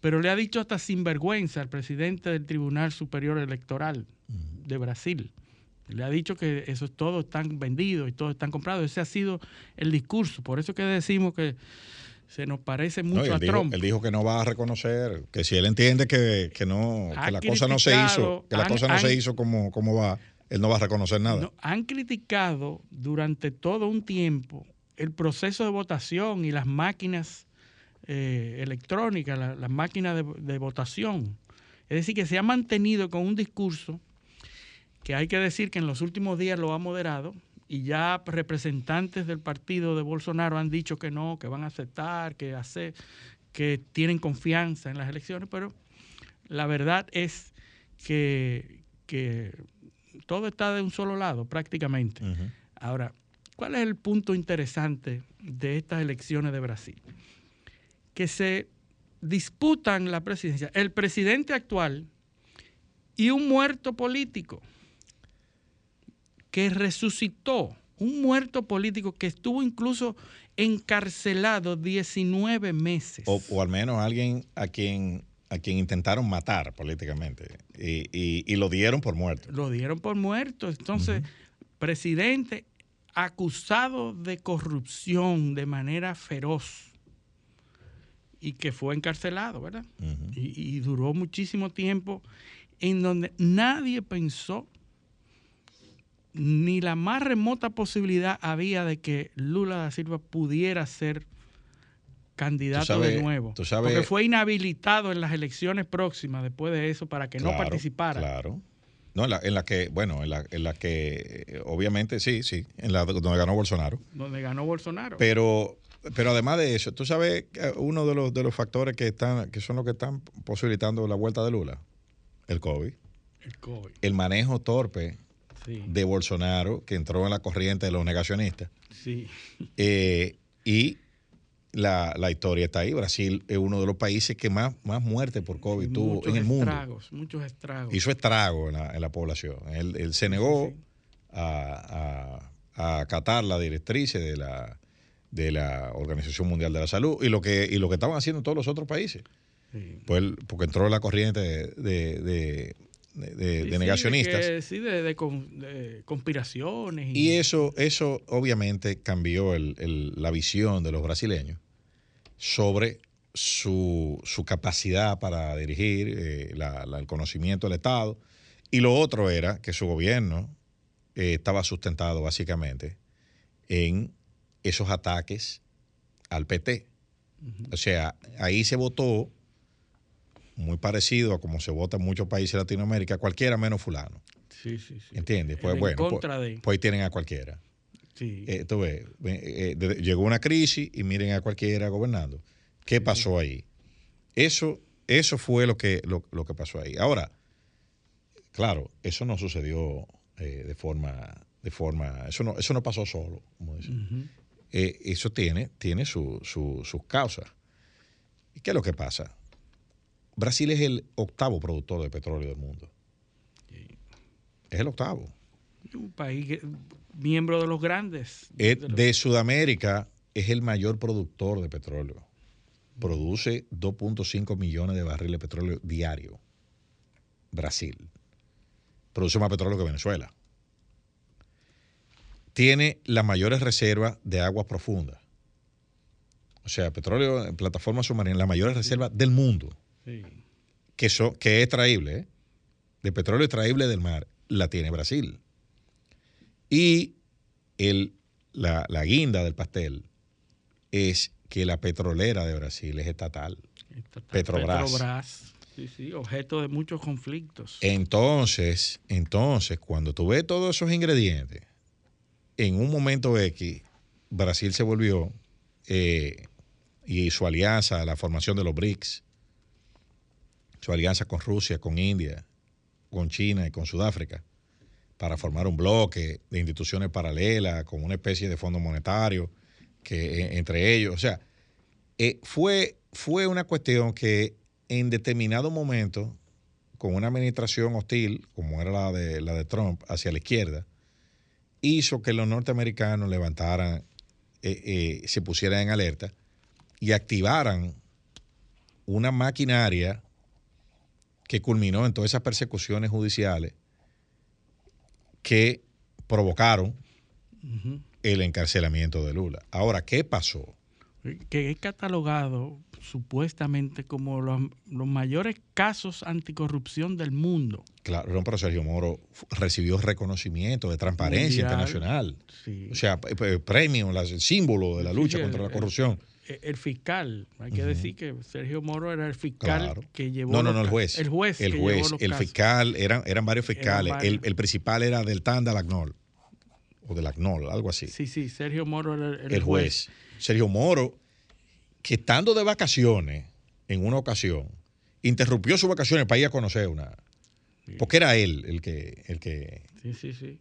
pero le ha dicho hasta sinvergüenza al presidente del Tribunal Superior Electoral de Brasil. Le ha dicho que eso todo están vendidos y todo están comprados. Ese ha sido el discurso. Por eso que decimos que se nos parece mucho a dijo, Trump. él dijo que no va a reconocer, que si él entiende que, que no, que la cosa no se hizo, que la han- cosa no se hizo como, como va, él no va a reconocer nada. Han criticado durante todo un tiempo el proceso de votación y las máquinas eh, electrónicas, la- las máquinas de, de votación. Es decir, que se ha mantenido con un discurso que hay que decir que en los últimos días lo ha moderado y ya representantes del partido de Bolsonaro han dicho que no, que van a aceptar, que hace, que tienen confianza en las elecciones, pero la verdad es que, que todo está de un solo lado prácticamente. Ahora, ¿cuál es el punto interesante de estas elecciones de Brasil? Que se disputan la presidencia el presidente actual y un muerto político que resucitó, un muerto político que estuvo incluso encarcelado 19 meses. O, o al menos alguien a quien, a quien intentaron matar políticamente y, y- y lo dieron por muerto. Lo dieron por muerto. Entonces, presidente acusado de corrupción de manera feroz y que fue encarcelado, ¿verdad? y, y duró muchísimo tiempo en donde nadie pensó ni la más remota posibilidad había de que Lula da Silva pudiera ser candidato sabes- de nuevo. sabes- porque fue inhabilitado en las elecciones próximas después de eso para que no participara. Claro. No, en la, en la que, bueno, en la, en la que, eh, obviamente, sí, sí, en la donde ganó Bolsonaro. donde ganó Bolsonaro. Pero, pero además de eso, tú sabes que uno de los, de los factores que están, que son los que están posibilitando la vuelta de Lula, el COVID, El COVID. el manejo torpe Sí. de Bolsonaro, que entró en la corriente de los negacionistas, Sí. eh, y la, la historia está ahí. Brasil es uno de los países que más, más muertes por COVID tuvo muchos en el mundo. estragos, muchos estragos. Hizo estrago en la, en la población. Él, él se negó a, a- a acatar las directrices de la, de la Organización Mundial de la Salud y lo que, y lo que estaban haciendo todos los otros países. Pues porque entró en la corriente de, de- de- de- de- Sí, de sí, negacionistas. que- sí, de, de con- de conspiraciones. Y eso, eso obviamente cambió el- el- la visión de los brasileños sobre su, su capacidad para dirigir eh, la- la- el conocimiento del Estado. Y lo otro era que su gobierno eh, estaba sustentado básicamente en esos ataques al PT. O sea, ahí se votó muy parecido a como se vota en muchos países de Latinoamérica, cualquiera menos fulano. Sí, sí, sí. ¿Entiendes? Pues en bueno, contra pues, de- pues ahí tienen a cualquiera. Sí. Eh, tú ves, eh, eh, llegó una crisis y miren a cualquiera gobernando. ¿Qué pasó ahí? Eso, eso fue lo que, lo, lo que pasó ahí. Ahora, claro, eso no sucedió de forma, de forma, eso no, eso no pasó solo, como dicen. Eso tiene, tiene su- su- sus causas. ¿Y qué es lo que pasa? Brasil es el octavo productor de petróleo del mundo. Es el octavo. Un país que- miembro de los grandes. Eh, de Sudamérica es el mayor productor de petróleo. Produce 2.5 millones de barriles de petróleo diario. Brasil. Produce más petróleo que Venezuela. Tiene las mayores reservas de aguas profundas. O sea, petróleo en plataformas submarinas, las mayores reservas del mundo, Sí. que, so- que es extraíble, ¿eh? de petróleo extraíble del mar, la tiene Brasil. Y el, la, la guinda del pastel es que la petrolera de Brasil es estatal. Petrobras. Petrobras. Sí, sí, objeto de muchos conflictos. Entonces, entonces, cuando tú ves todos esos ingredientes, en un momento X, Brasil se volvió eh, y su alianza, la formación de los BRICS, su alianza con Rusia, con India, con China y con Sudáfrica, para formar un bloque de instituciones paralelas, con una especie de fondo monetario, que eh, entre ellos, o sea, eh, fue, fue una cuestión que en determinado momento, con una administración hostil, como era la de, la de Trump, hacia la izquierda, hizo que los norteamericanos levantaran, eh, eh, se pusieran en alerta y activaran una maquinaria que culminó en todas esas persecuciones judiciales que provocaron el encarcelamiento de Lula. Ahora, ¿qué pasó? que es catalogado supuestamente como los, los mayores casos anticorrupción del mundo. Claro, pero Sergio Moro recibió reconocimiento de transparencia Mundial, internacional. sí. O sea, p- p- premio, el símbolo de la Sí, lucha el- contra la corrupción. El, el fiscal, hay que decir que Sergio Moro era el fiscal Claro. que llevó. No, no, no, el juez. El juez. El juez, el casos. fiscal, eran, eran varios fiscales. varios. El, el principal era del TAN de Agnol. O del Agnol, algo así. Sí, sí, Sergio Moro era el, el juez. Sergio Moro, que estando de vacaciones en una ocasión, interrumpió sus vacaciones para ir a conocer una. Porque era él el que, el que, Sí, sí, sí.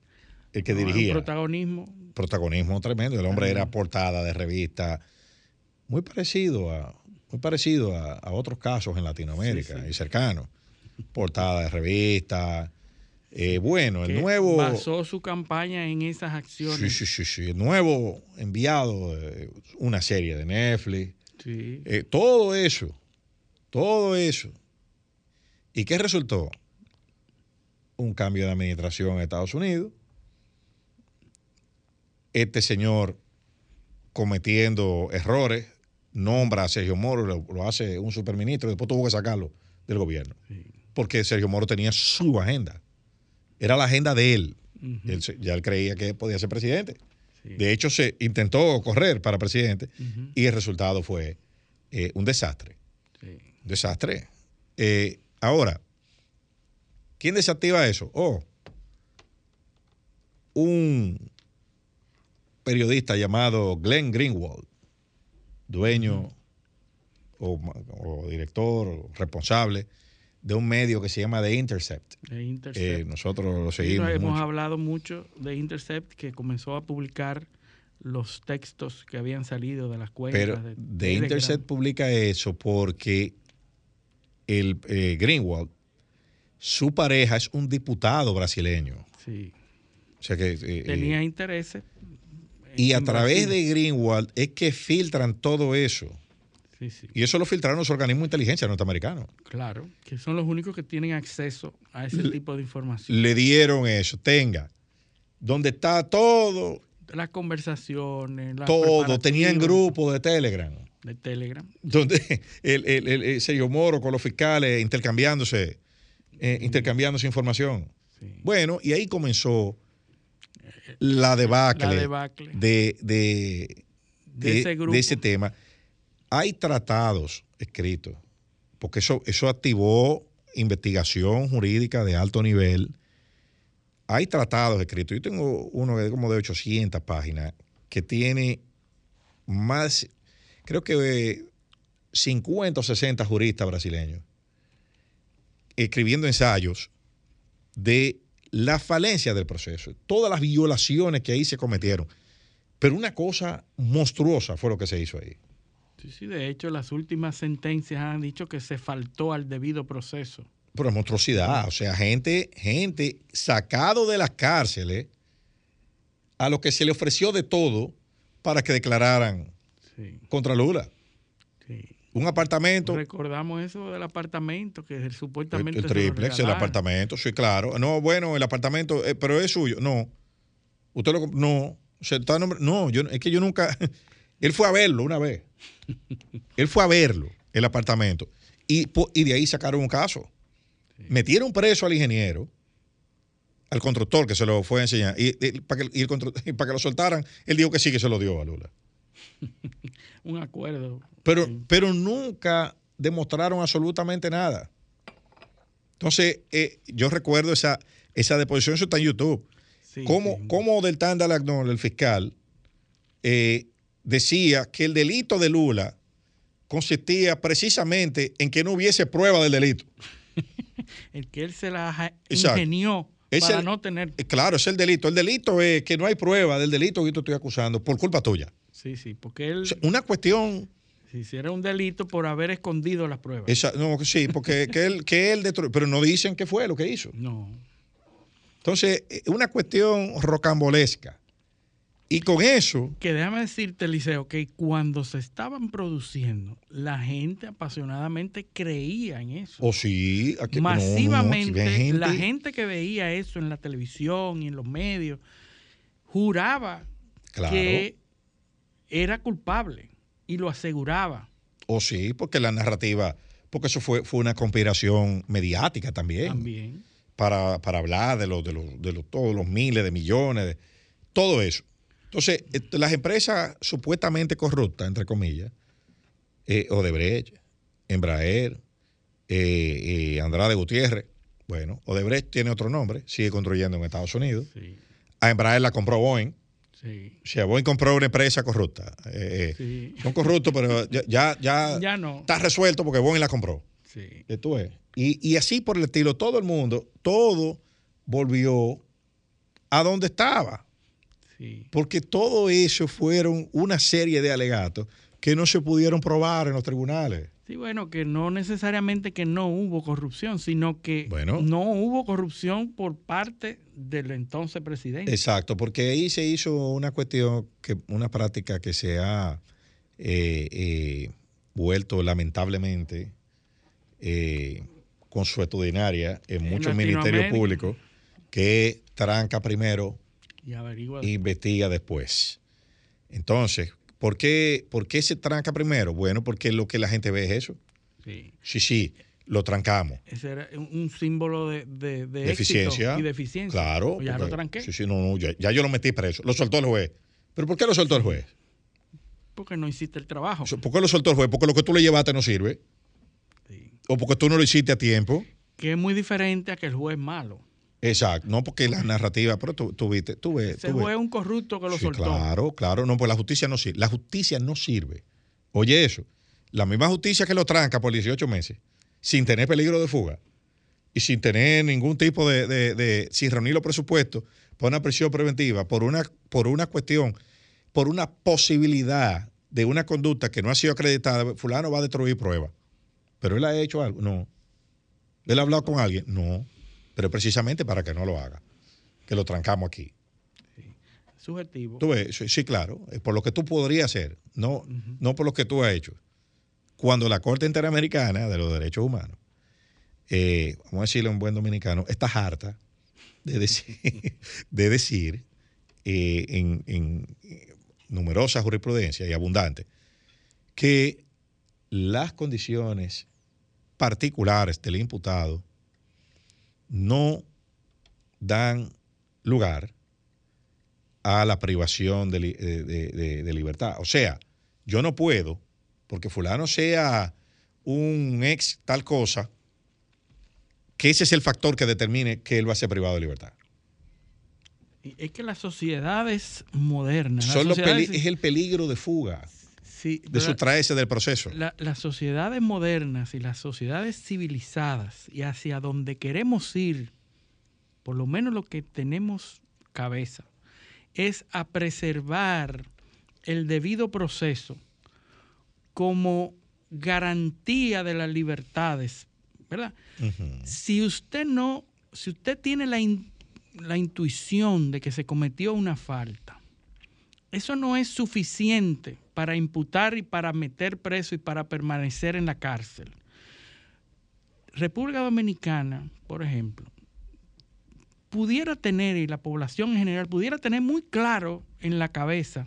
el que No, dirigía. protagonismo. protagonismo tremendo. El hombre era portada de revista, muy parecido a, muy parecido a, a otros casos en Latinoamérica Sí, sí. y cercanos. Portada de revista. Eh, bueno, el nuevo. Basó su campaña en esas acciones. Sí, sí, sí, sí. El nuevo enviado de una serie de Netflix. Sí. Eh, todo eso. Todo eso. ¿Y qué resultó? Un cambio de administración en Estados Unidos. Este señor cometiendo errores, nombra a Sergio Moro, lo, lo hace un superministro, y después tuvo que sacarlo del gobierno. Porque Sergio Moro tenía su agenda. Era la agenda de él. Ya él creía que podía ser presidente. De hecho, se intentó correr para presidente y el resultado fue eh, un desastre. Un desastre. Eh, ahora, ¿quién desactiva eso? Oh, un periodista llamado Glenn Greenwald, dueño o, director o responsable de un medio que se llama The Intercept. The Intercept. Eh, nosotros lo Sí, seguimos. no, hemos mucho. hablado mucho de Intercept, que comenzó a publicar los textos que habían salido de las cuentas. Pero de The. Intercept publica eso porque el eh, Greenwald, su pareja es un diputado brasileño. Sí. O sea que, eh, Tenía intereses. Y a través de Greenwald es que filtran todo eso. Sí, sí. Y eso lo filtraron los organismos de inteligencia norteamericanos. Claro, que son los únicos que tienen acceso a ese tipo de información. Le dieron eso. Tenga. Donde está todo, Las conversaciones, las todo. Tenían preparativos grupo de Telegram. de Telegram. donde el, el, el- el Sergio Moro con los fiscales intercambiándose, eh, intercambiándose información. Bueno, y ahí comenzó la debacle, La debacle. De, de, De ese grupo. de ese tema. Hay tratados escritos, porque eso, eso activó investigación jurídica de alto nivel hay tratados escritos. Yo tengo uno que es como de 800 páginas que tiene más, creo que eh, 50 o 60 juristas brasileños escribiendo ensayos de la falencia del proceso, todas las violaciones que ahí se cometieron. Pero una cosa monstruosa fue lo que se hizo ahí. Sí, sí, de hecho las últimas sentencias han dicho que se faltó al debido proceso. Pero es monstruosidad, o sea, gente, gente sacado de las cárceles a lo que se le ofreció de todo para que declararan contra Lula. Un apartamento. Recordamos eso del apartamento que supuestamente. El se lo triplex, el apartamento, sí, claro. No, bueno, el apartamento, eh, pero es suyo. No. Usted lo No. O sea, está no, yo, es que yo nunca. Él fue a verlo una vez. Él fue a verlo, el apartamento. Y, y de ahí sacaron un caso. Metieron preso al ingeniero, al constructor que se lo fue a enseñar. Y, y para, que, y el para que lo soltaran, él dijo que sí, que se lo dio a Lula. Un acuerdo. Pero, pero nunca demostraron absolutamente nada. Entonces, eh, yo recuerdo esa, esa deposición, eso está en YouTube. cómo, cómo del Tandalagnol, el fiscal, eh, decía que el delito de Lula consistía precisamente en que no hubiese prueba del delito. El que él se la Exacto. ingenió para el- no tener. Claro, es el delito. El delito es que no hay prueba del delito que yo te estoy acusando por culpa tuya. Sí, sí, porque él. Una cuestión Si hiciera un delito por haber escondido las pruebas. Esa- no, sí, porque que él, que él destruyó, pero no dicen qué fue lo que hizo. No. Entonces, es una cuestión rocambolesca. Y con eso, Que déjame decirte, Liceo, que cuando se estaban produciendo, la gente apasionadamente creía en eso. o sí, aquí- no, no, no, Masivamente, gente- la gente que veía eso en la televisión y en los medios juraba Claro. que era culpable y lo aseguraba. o sí, porque la narrativa, porque eso fue, fue una conspiración mediática también. También. Para, para hablar de los, de los, de los, todos los miles de millones, de todo eso. Entonces, eh, las empresas supuestamente corruptas, entre comillas, eh, Odebrecht, Embraer, eh, eh, Andrade Gutiérrez, bueno, Odebrecht tiene otro nombre, sigue construyendo en Estados Unidos. A Embraer la compró Boeing. Sí. O sea, Boeing compró una empresa corrupta. Eh, eh, Sí. Son corruptos, pero ya, ya, ya Ya no. está resuelto porque Boeing la compró. Sí. Ves. Y, y así por el estilo, todo el mundo, todo volvió a donde estaba. Porque todo eso fueron una serie de alegatos que no se pudieron probar en los tribunales. Sí, bueno, que no necesariamente que no hubo corrupción, sino que Bueno. no hubo corrupción por parte del entonces presidente. Exacto, porque ahí se hizo una cuestión, que una práctica que se ha eh, eh, vuelto lamentablemente eh, consuetudinaria en, En muchos ministerios públicos, que tranca primero Y e investiga después. Entonces, ¿por qué, ¿por qué se tranca primero? Bueno, porque lo que la gente ve es eso. Sí. Sí, sí, lo trancamos. Ese era un- símbolo de, de, de eficiencia. y de eficiencia. Claro. Pues ya lo tranqué. Sí, sí, no, no, ya, ya yo lo metí preso. Lo soltó el juez. ¿Pero por qué lo soltó el juez? Porque no hiciste el trabajo. ¿Por qué lo soltó el juez? Porque lo que tú le llevaste no sirve. O porque tú no lo hiciste a tiempo. Que es muy diferente a que el juez malo. Exacto. No porque la narrativa, pero tú, tú viste, tú ves. Ese tú ves. juez es un corrupto que lo Sí, soltó. Claro, claro. No, pues la justicia no sirve. La justicia no sirve. Oye eso. La misma justicia que lo tranca por 18 meses, sin tener peligro de fuga y sin tener ningún tipo de, de- de- sin reunir los presupuestos, por una prisión preventiva, por una, por una cuestión, por una posibilidad de una conducta que no ha sido acreditada, fulano va a destruir pruebas. Pero él ha hecho algo, no. Él ha hablado con alguien, no. Pero precisamente para que no lo haga, que lo trancamos aquí. Subjetivo. Tú ves, sí, claro, por lo que tú podrías hacer, no, no por lo que tú has hecho. Cuando la Corte Interamericana de los Derechos Humanos, eh, vamos a decirle a un buen dominicano, está harta de decir, de decir eh, en, en numerosas jurisprudencias y abundantes que las condiciones particulares del imputado no dan lugar a la privación de, de- de- de- libertad. O sea, yo no puedo, porque fulano sea un ex tal cosa, que ese es el factor que determine que él va a ser privado de libertad. Es que las sociedades modernas. las Son los sociedades- es el peligro de fuga, sí, de sustraerse del proceso. La- las sociedades modernas y las sociedades civilizadas y hacia donde queremos ir, por lo menos lo que tenemos cabeza, es a preservar el debido proceso como garantía de las libertades, ¿verdad? Si usted no, si usted tiene la, in- la intuición de que se cometió una falta, eso no es suficiente para imputar y para meter preso y para permanecer en la cárcel. República Dominicana, por ejemplo, pudiera tener, y la población en general, pudiera tener muy claro en la cabeza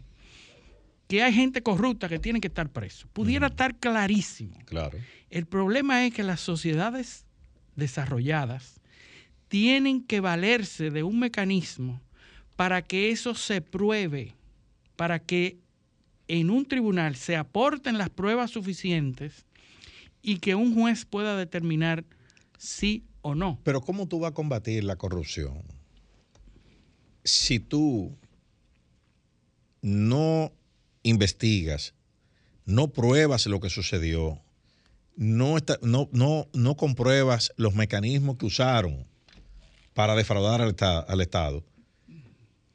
que hay gente corrupta que tiene que estar preso. Pudiera estar clarísimo. Claro. El problema es que las sociedades desarrolladas tienen que valerse de un mecanismo para que eso se pruebe, para que en un tribunal se aporten las pruebas suficientes y que un juez pueda determinar sí o no. Pero ¿cómo tú vas a combatir la corrupción si tú no investigas, no pruebas lo que sucedió, no, no, no, compruebas los mecanismos que usaron para defraudar al Estado?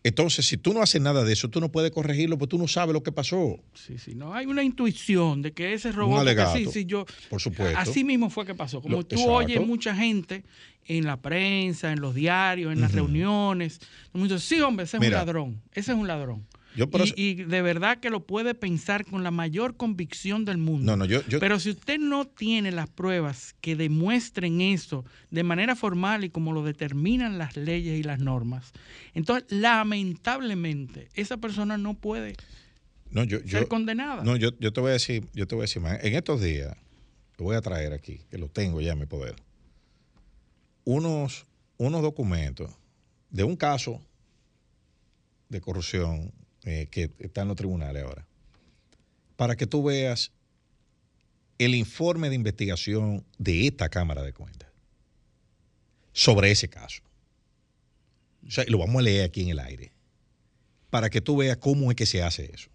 Entonces, si tú no haces nada de eso, tú no puedes corregirlo porque tú no sabes lo que pasó. Sí, sí, no hay una intuición de que ese robot, Un alegato, sí, sí, yo, por supuesto. así mismo fue que pasó. Como Lo- tú exacto. oyes mucha gente en la prensa, en los diarios, en las reuniones, todo el mundo dice, sí, hombre, ese es Mira. un ladrón, ese es un ladrón. Yo por y, eso- y de verdad que lo puede pensar con la mayor convicción del mundo. No, no, yo- yo- Pero si usted no tiene las pruebas que demuestren eso de manera formal y como lo determinan las leyes y las normas, entonces lamentablemente esa persona no puede No, yo, ser condenada. No, yo, yo te voy a decir, yo te voy a decir más. En estos días, lo voy a traer aquí, que lo tengo ya en mi poder. Unos, unos documentos de un caso de corrupción eh, que está en los tribunales ahora. Para que tú veas el informe de investigación de esta Cámara de Cuentas sobre ese caso. O sea, lo vamos a leer aquí en el aire. Para que tú veas cómo es que se hace eso.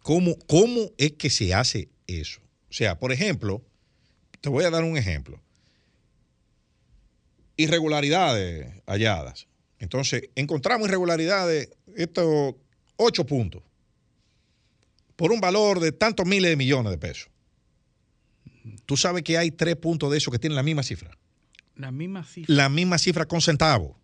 ¿Cómo, ¿Cómo es que se hace eso? O sea, por ejemplo, te voy a dar un ejemplo. Irregularidades halladas. Entonces, encontramos irregularidades, estos ocho puntos, por un valor de tantos miles de millones de pesos. Tú sabes que hay tres puntos de esos que tienen la misma cifra. La misma cifra. La misma cifra con centavos.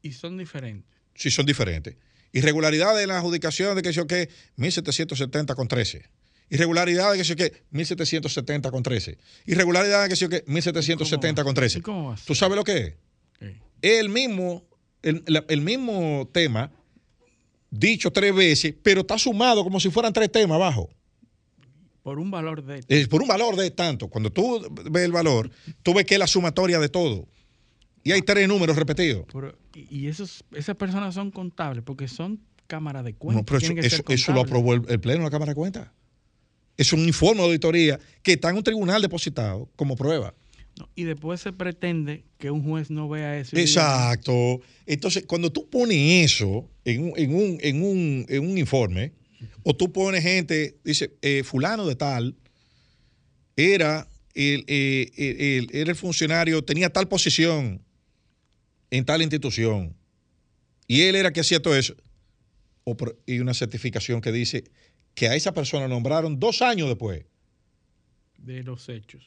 Y son diferentes. Sí, son diferentes. Irregularidades en la adjudicación de que yo qué, 1770 con 13. Irregularidades de que yo qué, 1770 con 13. Irregularidades de que yo qué, 1770 con 13. ¿Cómo va a ser? ¿Tú sabes lo que es? Es el mismo, el, el mismo tema, dicho tres veces, pero está sumado como si fueran tres temas abajo. Por un valor de... Es por un valor de tanto. Cuando tú ves el valor, tú ves que es la sumatoria de todo. Y hay tres números repetidos. Pero- y esos, esas personas son contables porque son cámaras de cuentas. No, pero eso, lo aprobó el, el Pleno de la Cámara de Cuentas. Es un informe de auditoría que está en un tribunal depositado como prueba. No, y después se pretende que un juez no vea eso. Exacto. Entonces, cuando tú pones eso en un, en un, en un, en un informe, o tú pones gente, dice, eh, fulano de tal, era el, eh, el- el- el funcionario, tenía tal posición en tal institución, y él era que hacía todo eso. O por- y una certificación que dice que a esa persona nombraron dos años después. De los hechos.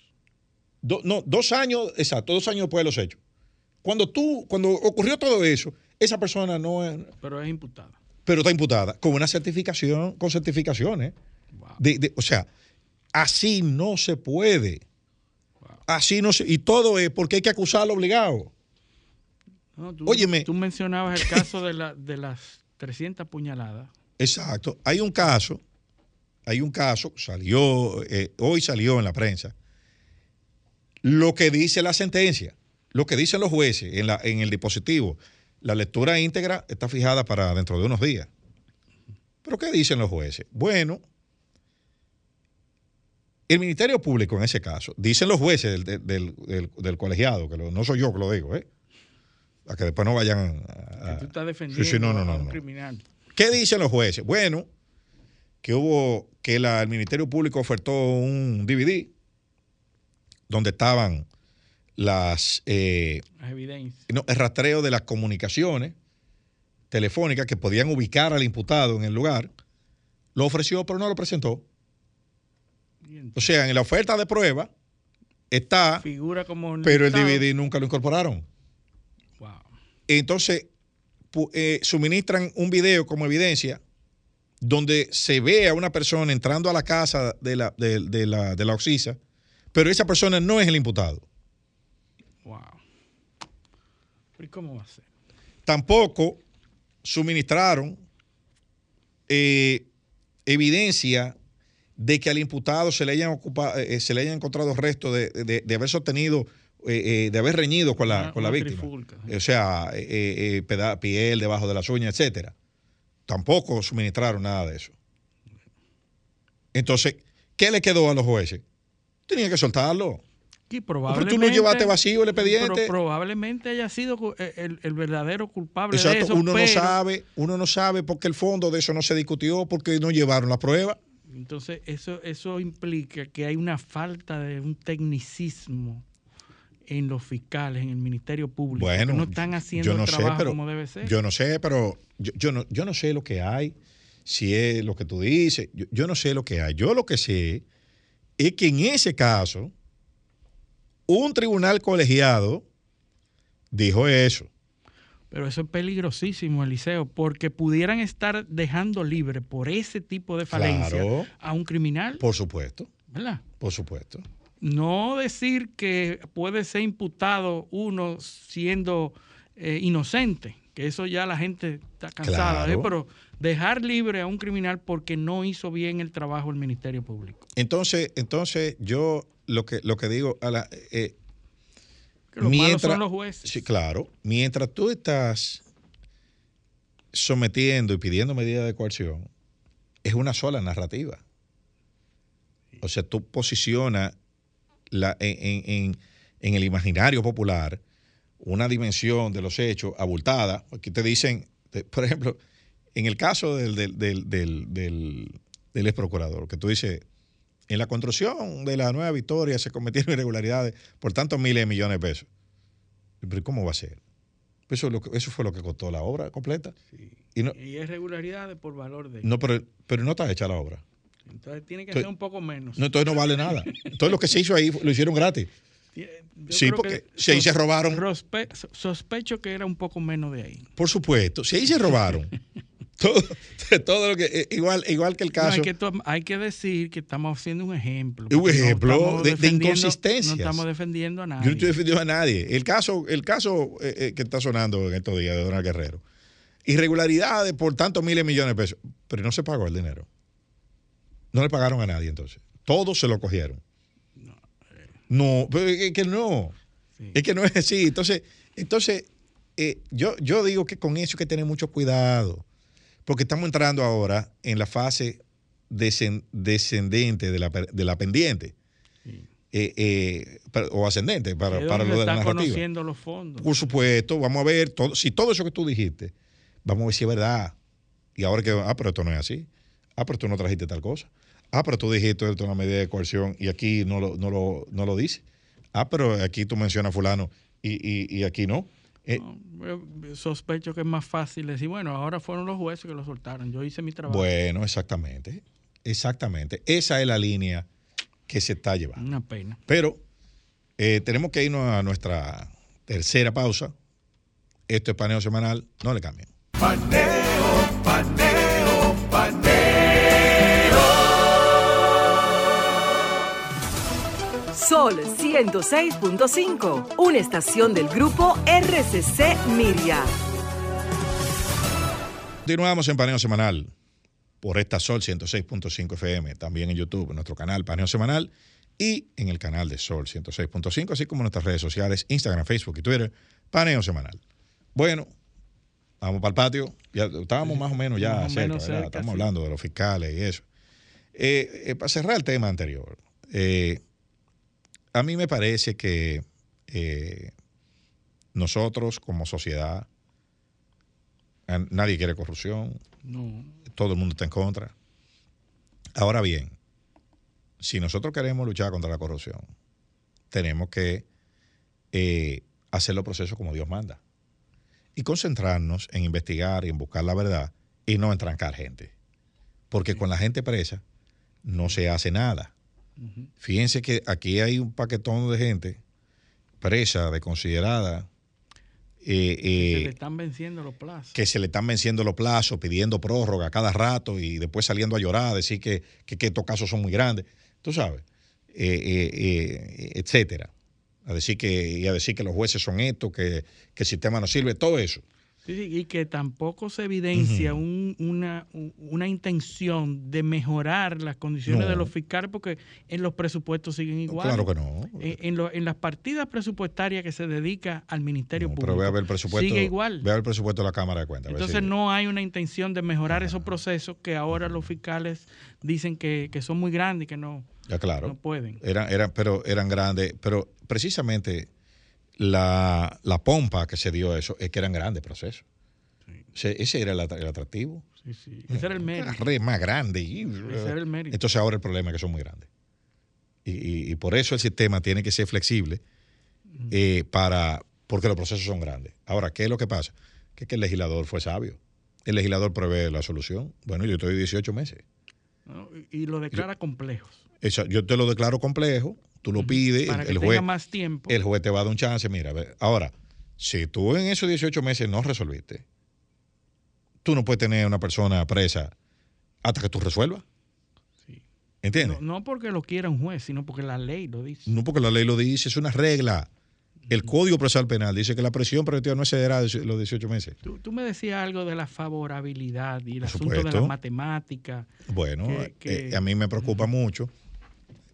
Do- no, dos años, exacto, dos años después de los hechos. Cuando tú, cuando ocurrió todo eso, esa persona no es, Pero es imputada. pero está imputada con una certificación, con certificaciones. De- de- o sea, así no se puede. Así no se, y todo es porque hay que acusarlo obligado. No, tú, Óyeme. Tú mencionabas el caso de, la, de las 300 puñaladas. Exacto. Hay un caso, hay un caso, salió, eh, hoy salió en la prensa, lo que dice la sentencia, lo que dicen los jueces en, la, en el dispositivo. La lectura íntegra está fijada para dentro de unos días. ¿Pero qué dicen los jueces? Bueno, el Ministerio Público en ese caso, dicen los jueces del, del- del- del colegiado, que lo- no soy yo que lo digo, ¿eh? a que después no vayan a... Tú estás defendiendo Sí, sí, no, no, no, a un criminal. ¿Qué dicen los jueces? Bueno, que hubo, que la- el Ministerio Público ofertó un DVD donde estaban las, eh, Las evidencias. no, el rastreo de las comunicaciones telefónicas que podían ubicar al imputado en el lugar. Lo ofreció, pero no lo presentó. O sea, en la oferta de prueba está, Figura como. pero el. DVD nunca lo incorporaron. Wow. Entonces, eh, suministran un video como evidencia donde se ve a una persona entrando a la casa de la, de, de la, de la Oxisa, pero esa persona no es el imputado. Wow. ¿Y cómo va a ser? Tampoco suministraron eh, evidencia de que al imputado se le hayan ocupado, eh, se le hayan encontrado restos de, de- de haber sostenido, eh, de haber reñido con la, Una- con la víctima. trifulca. O sea, peda- piel debajo de las uñas, etcétera. Tampoco suministraron nada de eso. Entonces, ¿qué le quedó a los jueces? Tenían que soltarlo. Y Pero probablemente, tú no llevaste vacío el expediente. pero probablemente haya sido eh, el, el verdadero culpable de eso. uno no pero- sabe, uno no sabe porque el fondo de eso no se discutió, porque no llevaron la prueba. Entonces, eso, eso implica que hay una falta de un tecnicismo en los fiscales, en el Ministerio Público, Bueno, que no están haciendo yo no el sé, trabajo pero como debe ser. yo no sé, pero yo, yo no, yo no sé lo que hay, si es lo que tú dices, yo, yo no sé lo que hay. Yo lo que sé es que en ese caso, un tribunal colegiado dijo eso. Pero eso es peligrosísimo, Eliseo, porque pudieran estar dejando libre por ese tipo de falencia Claro. a un criminal, Por supuesto, ¿verdad? por supuesto. No decir que puede ser imputado uno siendo eh, inocente, que eso ya la gente está cansada, Claro. ¿eh? pero dejar libre a un criminal porque no hizo bien el trabajo el Ministerio Público. Entonces, entonces yo lo que, lo que digo a la... eh, Que los malos son los jueces. Sí, claro. Mientras tú estás sometiendo y pidiendo medidas de coerción, es una sola narrativa. O sea, tú posicionas la, en, en- en- el imaginario popular una dimensión de los hechos abultada. Aquí te dicen, por ejemplo, en el caso del, del, del, del, ex procurador, que tú dices, en la construcción de la nueva victoria se cometieron irregularidades por tantos miles de millones de pesos. Pero ¿cómo va a ser? Eso, eso fue lo que costó la obra completa. Y no, Y irregularidades por valor de... no, pero, pero no está hecha la obra. Entonces tiene que Entonces- ser un poco menos. No, entonces no vale nada. Entonces lo que se hizo ahí lo hicieron gratis. Yo Sí, creo porque que si ahí se robaron. sospecho que era un poco menos de ahí. Por supuesto, si ahí se robaron. todo, todo lo que eh, igual igual que el No, caso hay, que, hay que decir que estamos haciendo un ejemplo. Un no ejemplo de- de inconsistencias. No estamos defendiendo a nadie. Yo no estoy defendiendo a nadie. El caso, el caso eh, eh, que está sonando en estos días de Donald Guerrero. Irregularidades por tantos miles de millones de pesos. Pero no se pagó el dinero. No le pagaron a nadie entonces. Todos se lo cogieron. No, pero es que no. Es que no es así. Entonces, entonces eh, yo, yo digo que con eso hay que tener mucho cuidado. Porque estamos entrando ahora en la fase descendente de la, de la pendiente. Eh, eh, para- o ascendente para, para lo de la narrativa. conociendo los fondos. Por supuesto, vamos a ver todo, si todo eso que tú dijiste, vamos a ver si es verdad. Y ahora que, ah, pero esto no es así. Ah, pero tú no trajiste tal cosa. Ah, pero tú dijiste esto es una medida de coerción y aquí no lo, no lo, no lo dice. Ah, pero aquí tú mencionas a fulano y, y- y aquí no. Eh, sospecho que es más fácil decir, bueno, ahora fueron los jueces que lo soltaron. Yo hice mi trabajo. bueno, exactamente. Exactamente. Esa es la línea que se está llevando. Una pena. Pero eh, tenemos que irnos a nuestra tercera pausa. Esto es paneo semanal. No le cambien. Paneo, Sol 106.5, una estación del grupo RCC Miria. Continuamos en Paneo Semanal por esta Sol 106.5 FM, también en YouTube, en nuestro canal Paneo Semanal y en el canal de Sol 106.5, así como en nuestras redes sociales, Instagram, Facebook y Twitter, Paneo Semanal. Bueno, vamos para el patio. Ya estábamos más o menos ya o cerca, menos ¿verdad? cerca, Estamos sí. hablando de los fiscales y eso. Eh, eh, para cerrar el tema anterior, eh, a mí me parece que eh, nosotros como sociedad, nadie quiere corrupción, No. todo el mundo está en contra. Ahora bien, si nosotros queremos luchar contra la corrupción, tenemos que eh, hacer los procesos como Dios manda y concentrarnos en investigar y en buscar la verdad y no en trancar gente. Porque con la gente presa no se hace nada. Fíjense que aquí hay un paquetón de gente presa, de considerada, eh, Se eh, le están venciendo los plazos. que se le están venciendo los plazos, pidiendo prórroga cada rato y después saliendo a llorar, a decir que, que- que estos casos son muy grandes. Tú sabes, eh, eh, etcétera. A decir que, y a decir que los jueces son estos, que, que el sistema no sirve, todo eso. Sí, sí, y que tampoco se evidencia un- una, un- una intención de mejorar las condiciones No. de los fiscales porque en los presupuestos siguen igual. Claro que no. En, en lo- en las partidas presupuestarias que se dedica al Ministerio Pero Público ve a ver el presupuesto. sigue igual. Ve a ver el presupuesto de la Cámara de Cuentas. Entonces si- no hay una intención de mejorar esos procesos que ahora los fiscales dicen que, que son muy grandes y que no, Ya claro. no pueden. Eran, eran, pero eran grandes. Pero precisamente la, la pompa que se dio a eso es que eran grandes procesos. Ese, ese era el, atra- el atractivo. Sí, sí. Ese era el mérito. Re más grande. y- Ese era el mérito. Entonces ahora el problema es que son muy grandes. Y, y- y por eso el sistema tiene que ser flexible eh, para porque los procesos son grandes. Ahora, ¿qué es lo que pasa? Que, el legislador fue sabio. El legislador prevé la solución. Bueno, yo estoy 18 meses. ¿no? Y lo declara complejos. Eso, yo te lo declaro complejo, tú lo pides, Para el, que el tenga juez, más tiempo. el juez te va a dar un chance. Mira, ahora, si tú en esos 18 meses no resolviste, tú no puedes tener una persona presa hasta que tú resuelvas. ¿Entiendes? No, no porque lo quiera un juez, sino porque la ley lo dice. No porque la ley lo dice, es una regla. El Código Procesal Penal dice que la presión preventiva no excederá de los 18 meses. Tú, tú me decías algo de la favorabilidad y el asunto de la matemática. Bueno, que- que- eh, a mí me preocupa mucho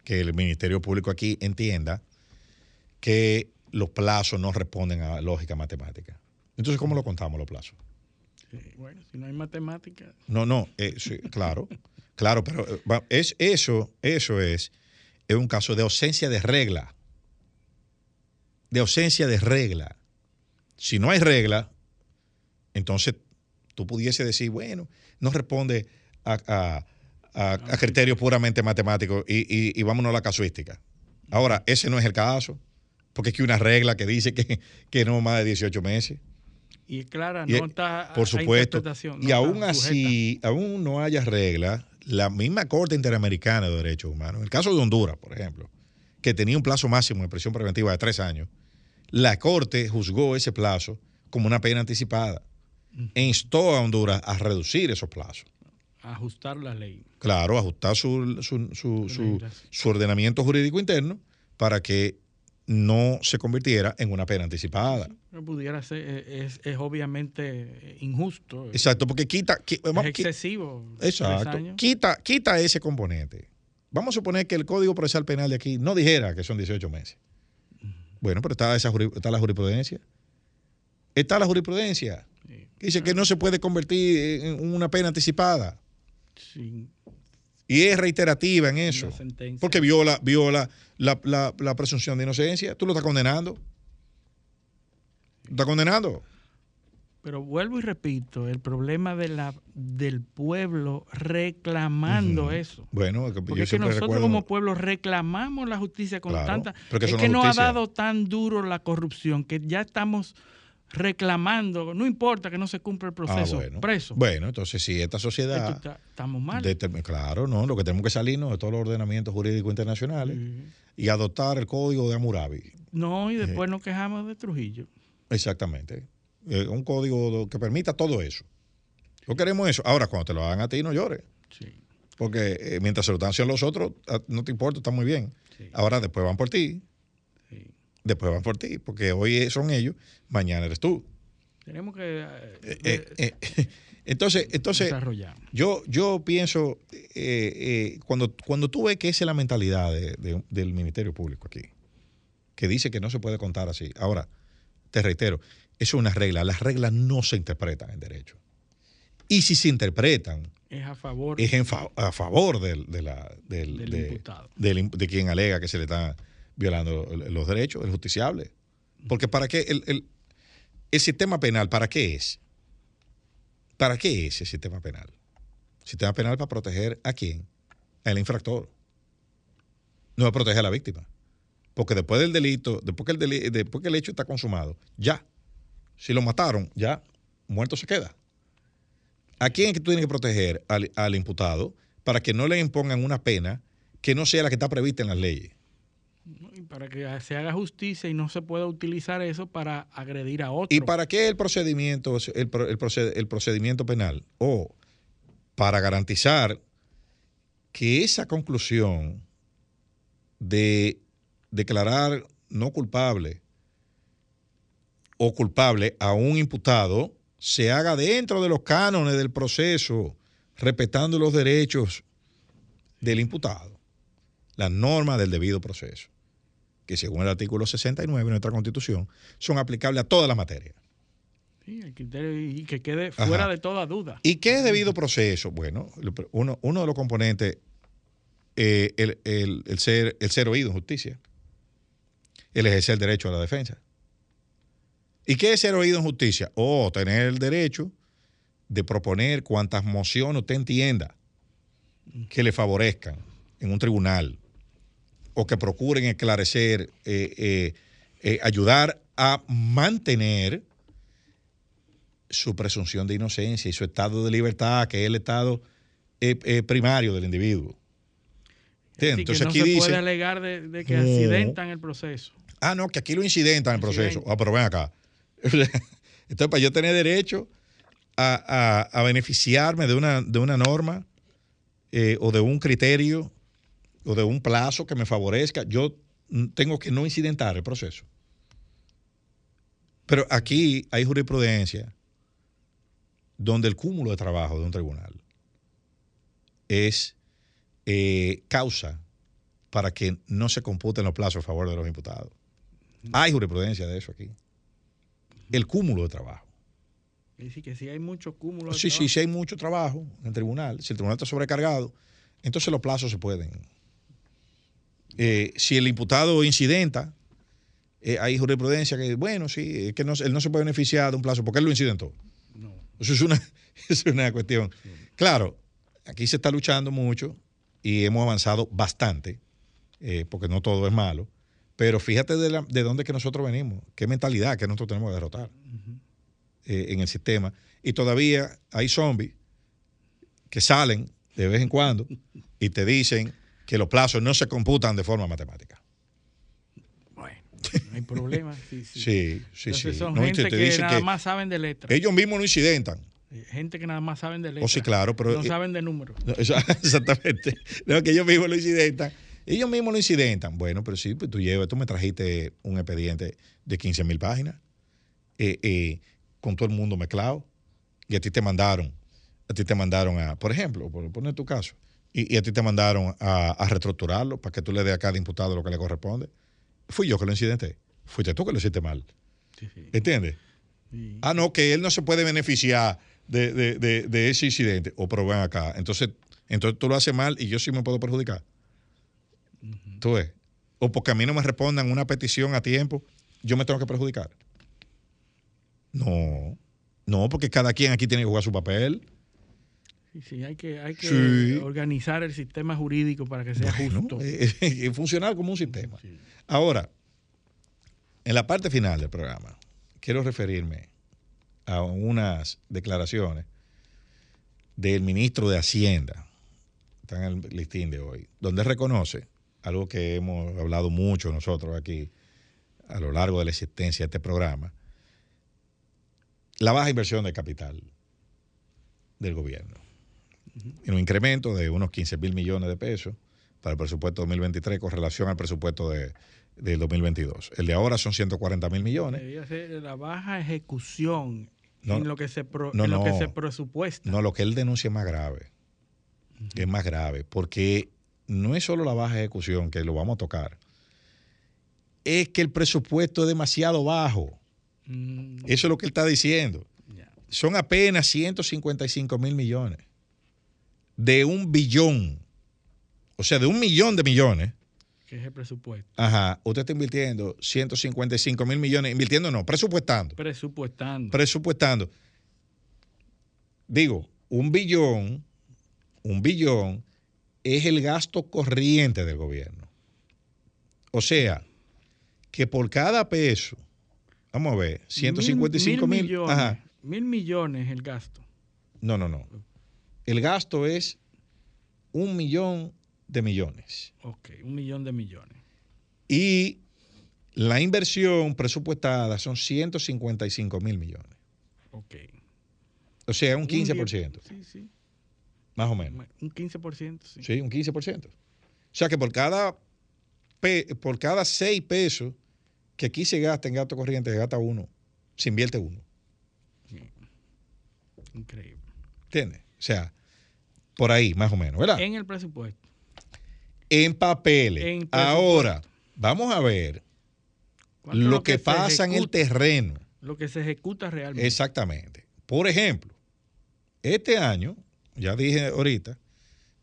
que el Ministerio Público aquí entienda que los plazos no responden a lógica matemática. Entonces, ¿cómo lo contamos los plazos? Bueno, si no hay matemática. No, no, eh, sí, claro, claro, pero eh, es, eso, eso es, es un caso de ausencia de regla. De ausencia de regla. Si no hay regla, entonces tú pudiese decir, bueno, no responde a, a- a- a criterios puramente matemáticos y, y- y vámonos a la casuística. Ahora, ese no es el caso, porque es que hay una regla que dice que, que no más de 18 meses. Y es clara, Y, no está por supuesto. no y aún así, aún no haya reglas, la misma Corte Interamericana de Derechos Humanos, en el caso de Honduras, por ejemplo, que tenía un plazo máximo de prisión preventiva de tres años, la Corte juzgó ese plazo como una pena anticipada e instó a Honduras a reducir esos plazos. Ajustar la ley. Claro, ajustar su, su- su- su- su ordenamiento jurídico interno para que no se convirtiera en una pena anticipada. Que pudiera ser, eh, es, es obviamente eh, injusto. Exacto, porque quita... qui- Es vamos, excesivo. Exacto. Quita, quita ese componente. Vamos a suponer que el Código Procesal Penal de aquí no dijera que son 18 meses. Bueno, pero está, esa, está la jurisprudencia. Está la jurisprudencia. Dice que no se puede convertir en una pena anticipada. Sí. Y es reiterativa en eso. Porque viola, viola la, la- la presunción de inocencia. Tú lo estás condenando. ¿Lo estás condenando? Pero vuelvo y repito, el problema de la, del pueblo reclamando eso. Bueno, que Porque yo es que siempre nosotros recuerdo- como pueblo reclamamos la justicia con Claro, tanta... es que no ha dado tan duro la corrupción que ya estamos reclamando, no importa que no se cumpla el proceso, Ah, bueno. preso. Bueno, entonces si esta sociedad... Está- estamos mal. Claro, no, lo que tenemos que salirnos de todos los ordenamientos jurídicos internacionales y adoptar el código de Hammurabi. No, y después nos quejamos de Trujillo. Exactamente. Eh, un código que permita todo eso. No queremos eso. Ahora, cuando te lo hagan a ti, no llores. Porque eh, mientras se lo están haciendo los otros, a- no te importa, está muy bien. Ahora, después van por ti. Después van por ti. Porque hoy son ellos, mañana eres tú. Tenemos que... eh, Eh, eh, entonces, entonces Desarrollar. yo, yo pienso, eh, eh, cuando, cuando tú ves que esa es la mentalidad de- de- del Ministerio Público aquí, que dice que no se puede contar así. Ahora, te reitero, eso es una regla. Las reglas no se interpretan en derecho. Y si se interpretan, es a favor es en fa- a favor del, de la- del- Del de, imputado. del de quien alega que se le están violando los derechos, el justiciable. Porque para qué el, el- ¿El sistema penal para qué es? ¿Para qué es el sistema penal? Sistema penal para proteger a quién? Al infractor. No va a proteger a la víctima. Porque después del delito, después que el, después que el hecho está consumado, ya. Si lo mataron, ya, muerto se queda. ¿A quién es que tú tienes que proteger al, al imputado para que no le impongan una pena que no sea la que está prevista en las leyes? Para que se haga justicia y no se pueda utilizar eso para agredir a otro. ¿Y para qué el procedimiento, el, el proced- el procedimiento penal? O para garantizar que esa conclusión de declarar no culpable o culpable a un imputado se haga dentro de los cánones del proceso, respetando los derechos del imputado, las normas del debido proceso, que según el artículo 69 de nuestra Constitución son aplicables a todas las materias. Sí, el criterio y que quede Ajá. fuera de toda duda. ¿Y qué es debido proceso? Bueno, uno, uno de los componentes, eh, el, el- el ser, el ser oído en justicia, el ejercer el derecho a la defensa. ¿Y qué es ser oído en justicia? O tener el derecho de proponer cuantas mociones usted entienda que le favorezcan en un tribunal o que procuren esclarecer, eh, eh, eh, ayudar a mantener su presunción de inocencia y su estado de libertad, que es el estado eh, eh, primario del individuo. Así que Entonces no aquí se dice, puede alegar de, de que No. accidentan el proceso. ah, no, que aquí lo incidentan el proceso. Ah, pero ven acá. Entonces, para yo tener derecho a, a- a beneficiarme de una, de una norma eh, o de un criterio o de un plazo que me favorezca, yo tengo que no incidentar el proceso. Pero aquí hay jurisprudencia donde el cúmulo de trabajo de un tribunal es eh, causa para que no se computen los plazos a favor de los imputados. Hay jurisprudencia de eso aquí. El cúmulo de trabajo. Decir, que si hay mucho cúmulo de Sí, sí, trabajo. si hay mucho trabajo en el tribunal, si el tribunal está sobrecargado, entonces los plazos se pueden. Eh, si el imputado incidenta, eh, hay jurisprudencia que, bueno, sí, es que no, él no se puede beneficiar de un plazo porque él lo incidentó. Eso es una, eso es una cuestión. Claro, aquí se está luchando mucho y hemos avanzado bastante, eh, porque no todo es malo, pero fíjate de, la- de dónde que nosotros venimos, qué mentalidad que nosotros tenemos que derrotar eh, en el sistema. Y todavía hay zombies que salen de vez en cuando y te dicen que los plazos no se computan de forma matemática. No hay problema. Sí, sí. Sí, sí, Entonces sí. son No, y gente te- te que nada que más saben de letras. Ellos mismos no incidentan. Gente que nada más saben de letras. Oh, sí, claro, pero- No saben de números. No, exactamente. No, que ellos mismos lo incidentan. Ellos mismos lo incidentan. Bueno, pero sí, pues tú llevas, tú me trajiste un expediente de 15 mil páginas eh, eh, con todo el mundo mezclado y a ti te mandaron, a ti te mandaron a, por ejemplo, por poner tu caso, y, y a ti te mandaron a, a reestructurarlo para que tú le des a cada imputado lo que le corresponde. Fui yo que lo incidenté. Fuiste tú que lo hiciste mal. ¿Entiendes? Ah, no, que él no se puede beneficiar de, de- de- de ese incidente. O pero ven acá. Entonces, entonces tú lo haces mal y yo sí me puedo perjudicar. ¿Tú ves? O porque a mí no me respondan una petición a tiempo, yo me tengo que perjudicar. No, no, porque cada quien aquí tiene que jugar su papel. Sí, sí, hay que, hay que Sí. organizar el sistema jurídico para que sea justo. y funcionar como un sistema. Ahora, en la parte final del programa, quiero referirme a unas declaraciones del ministro de Hacienda, está en el listín de hoy, donde reconoce algo que hemos hablado mucho nosotros aquí a lo largo de la existencia de este programa, la baja inversión de capital del gobierno. En un incremento de unos 15 mil millones de pesos para el presupuesto 2023 con relación al presupuesto de, del 2022. El de ahora son 140 mil millones. La baja ejecución No, en lo que se, pro- no, en lo que se presupuesta. No, lo que él denuncia es más grave. Es más grave, porque no es solo la baja ejecución, que lo vamos a tocar, es que el presupuesto es demasiado bajo. Mm, Eso es lo que él está diciendo. Son apenas 155 mil millones de un billón, o sea, de un millón de millones, Que es el presupuesto. Ajá, usted está invirtiendo 155 mil millones, invirtiendo no, presupuestando. Presupuestando. Presupuestando. Digo, un billón, un billón es el gasto corriente del gobierno. O sea, que por cada peso, vamos a ver, 155 mil. millones. Ajá. Mil millones el gasto. No, no, no. El gasto es un millón de millones. Ok, un millón de millones. Y la inversión presupuestada son 155 mil millones. Ok. O sea, un Un 15%. diez- Sí, sí. Más o menos. Un 15%, sí. Sí, un 15%. O sea que por cada, por cada 6 pesos que aquí se gasta en gasto corriente, se gasta uno, se invierte uno. Increíble. ¿Entiendes? O sea, por ahí, más o menos, ¿verdad? En el presupuesto. En papeles. En presupuesto. Ahora, vamos a ver ¿Cuánto es lo que, pasa en el terreno. Lo que se ejecuta realmente. Exactamente. Por ejemplo, este año, ya dije ahorita,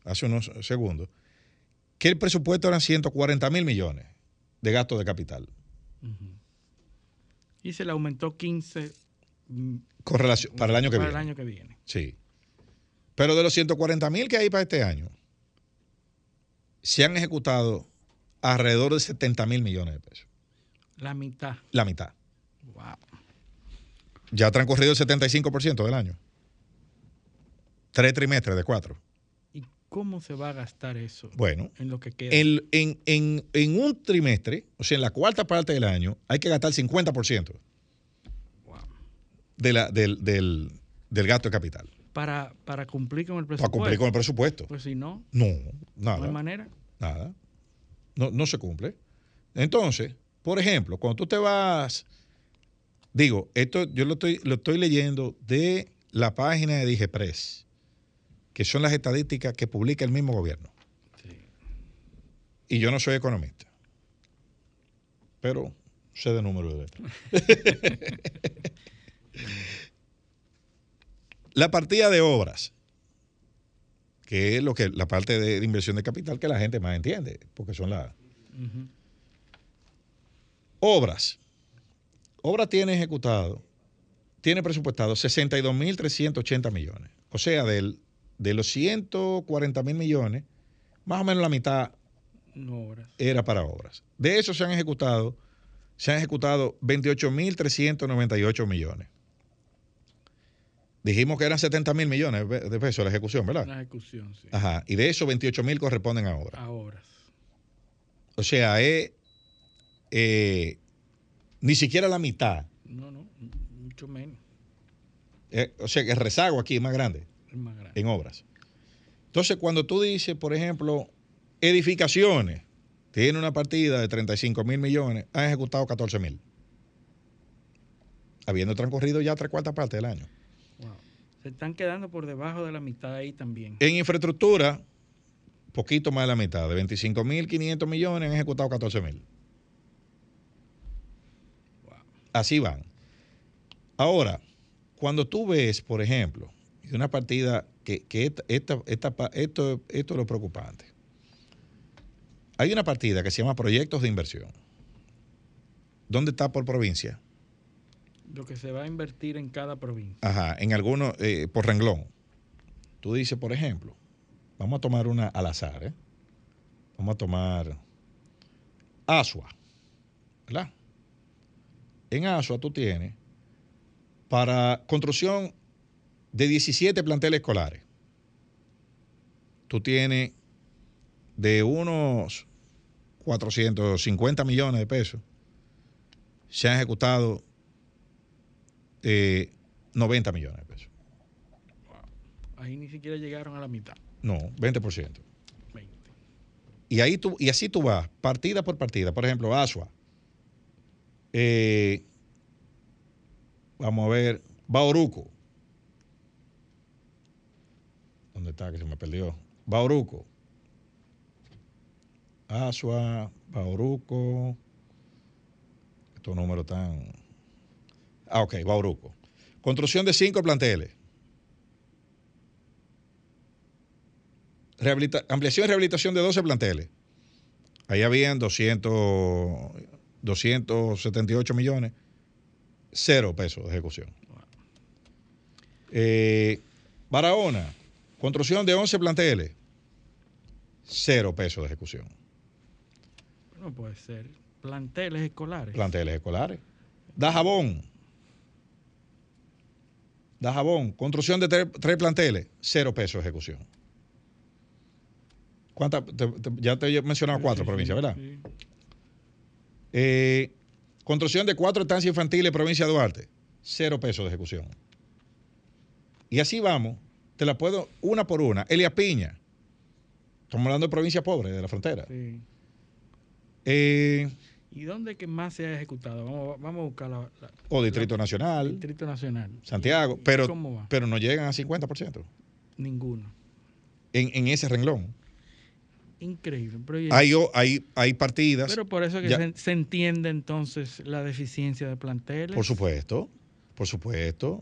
hace unos segundos, que el presupuesto eran 140 mil millones de gasto de capital. Y se le aumentó 15 mm, Con relación, para el año que para viene. el año que viene. Sí. Pero de los 140 mil que hay para este año, se han ejecutado alrededor de 70 mil millones de pesos. La mitad. La mitad. Wow. Ya ha transcurrido el 75% del año. Tres trimestres de cuatro. ¿Y cómo se va a gastar eso? Bueno, En lo que queda. En, en- en- en un trimestre, o sea, en la cuarta parte del año, hay que gastar el 50% de la- del, del- del gasto de capital. Para, para cumplir con el Para presupuesto. cumplir con el presupuesto. Pues si no, No, no hay nada. manera. Nada. No, no se cumple. Entonces, por ejemplo, cuando tú te vas, digo, esto yo lo estoy, lo estoy leyendo de la página de DigePress, que son las estadísticas que publica el mismo gobierno. Y yo no soy economista, pero sé de números de letras. la partida de obras, que es lo que la parte de, inversión de capital que la gente más entiende, porque son las obras. Obras tiene ejecutado, tiene presupuestado 62.380 millones. O sea, del, de los 140 mil millones, más o menos la mitad No era para obras. De eso se han ejecutado, se han ejecutado 28.398 millones. Dijimos que eran 70 mil millones de pesos la ejecución, ¿verdad? La ejecución, sí. Ajá. Y de esos 28 mil corresponden a obras. A horas. O sea, es eh, ni siquiera la mitad. No, no, mucho menos. Eh, o sea, que el rezago aquí es más grande Es más grande. en obras. Entonces, cuando tú dices, por ejemplo, edificaciones, tiene una partida de 35 mil millones, han ejecutado 14 mil. Habiendo transcurrido ya tres cuartas partes del año. Wow. Se están quedando por debajo de la mitad ahí también. En infraestructura, poquito más de la mitad, de 25 mil 500 millones han ejecutado 14 mil. Así van. Ahora, cuando tú ves, por ejemplo, y una partida que, que esta, esta- esto, esto es lo preocupante. Hay una partida que se llama proyectos de inversión. ¿Dónde está por provincia? Lo que se va a invertir en cada provincia. Ajá, en algunos, eh, por renglón. Tú dices, por ejemplo, vamos a tomar una al azar, ¿eh? Vamos a tomar Asua, ¿verdad? En Asua tú tienes para construcción de 17 planteles escolares. Tú tienes de unos 450 millones de pesos, se han ejecutado eh, 90 millones de pesos. Ahí ni siquiera llegaron a la mitad. No, 20%. 20. Y, ahí tú, y así tú vas, partida por partida. Por ejemplo, Asua. Eh, vamos a ver, Bauruco. ¿Dónde está? Que se me perdió. Bauruco. Asua, Bauruco. Estos números están. Ah, ok, Bauruco. Construcción de cinco planteles. Rehabilita- ampliación y rehabilitación de 12 planteles. Ahí habían 200, 278 millones, cero pesos de ejecución. Eh, Barahona, construcción de 11 planteles, cero pesos de ejecución. No puede ser. Planteles escolares. Planteles escolares. Dajabón. Dajabón, construcción de tres, tres planteles, cero pesos de ejecución. Te- ya te he mencionado cuatro provincias, ¿verdad? Eh, construcción de cuatro estancias infantiles, provincia de Duarte, cero pesos de ejecución. Y así vamos, te la puedo una por una. Elia Piña, estamos hablando de provincia pobre, de la frontera. Sí. Eh, ¿Y dónde que más se ha ejecutado? Vamos, vamos a buscar la, la- o Distrito la- Nacional, Distrito Nacional. Santiago, ¿Y pero, ¿Cómo va? pero no llegan a 50% Ninguno. en, en ese renglón. Increíble. Pero, Hay, hay, hay partidas. pero por eso que se, se entiende entonces la deficiencia de planteles. Por supuesto, por supuesto.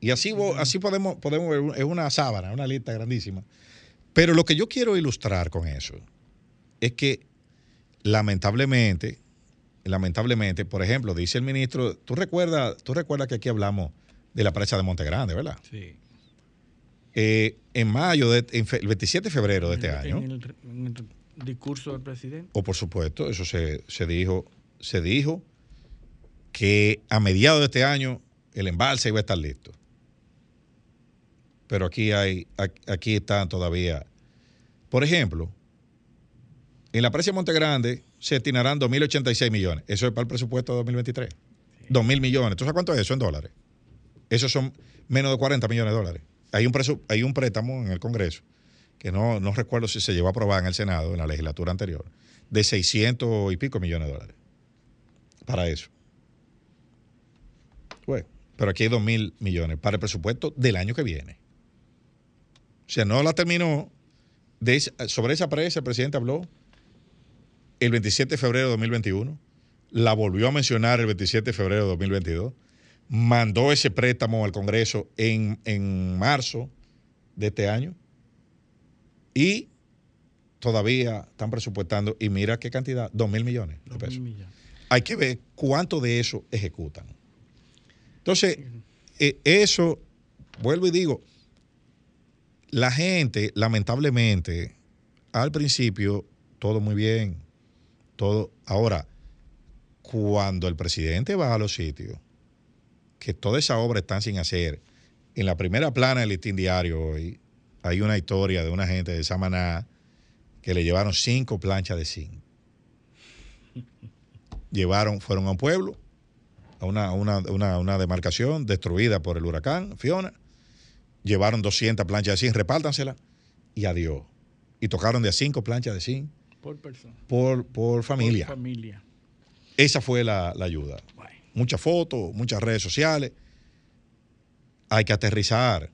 Y así, vo- así podemos, podemos ver, es una sábana, una lista grandísima. Pero lo que yo quiero ilustrar con eso es que lamentablemente, lamentablemente, por ejemplo, dice el ministro, tú recuerdas, tú recuerdas que aquí hablamos de la presa de Monte Grande, ¿verdad? Sí. Eh, en mayo, de, en fe- el 27 de febrero de este En año, el, en el discurso del presidente. o por supuesto, eso se, se dijo, se dijo que a mediados de este año el embalse iba a estar listo. Pero aquí hay, aquí están todavía. Por ejemplo, en la presa de Monte Grande se destinarán 2.086 millones. Eso es para el presupuesto de 2023. 2.000 millones. ¿Tú sabes cuánto es eso en dólares? Esos son menos de 40 millones de dólares. Hay un, hay un préstamo en el Congreso, que no, no recuerdo si se llevó a aprobar en el Senado, en la legislatura anterior, de 600 y pico millones de dólares. Para eso. Bueno, pero aquí hay 2.000 millones para el presupuesto del año que viene. O sea, no la terminó. De sobre esa presa el presidente habló el 27 de febrero de 2021, la volvió a mencionar el 27 de febrero de 2022, mandó ese préstamo al Congreso en, en marzo de este año y todavía están presupuestando, y mira qué cantidad, 2 mil millones de pesos. Hay que ver cuánto de eso ejecutan. Entonces, eh, eso, vuelvo y digo, la gente, lamentablemente, al principio, todo muy bien, todo. Ahora, cuando el presidente va a los sitios, que toda esa obra están sin hacer, en la primera plana del listín diario hoy, hay una historia de una gente de Samaná que le llevaron cinco planchas de zinc. Llevaron, fueron a un pueblo, a una, una, una- una demarcación destruida por el huracán Fiona, llevaron 200 planchas de zinc, repártansela y adiós. Y tocaron de a cinco planchas de zinc Por persona. por, por familia. Por familia. Esa fue la, la ayuda. Muchas fotos, muchas redes sociales. Hay que aterrizar.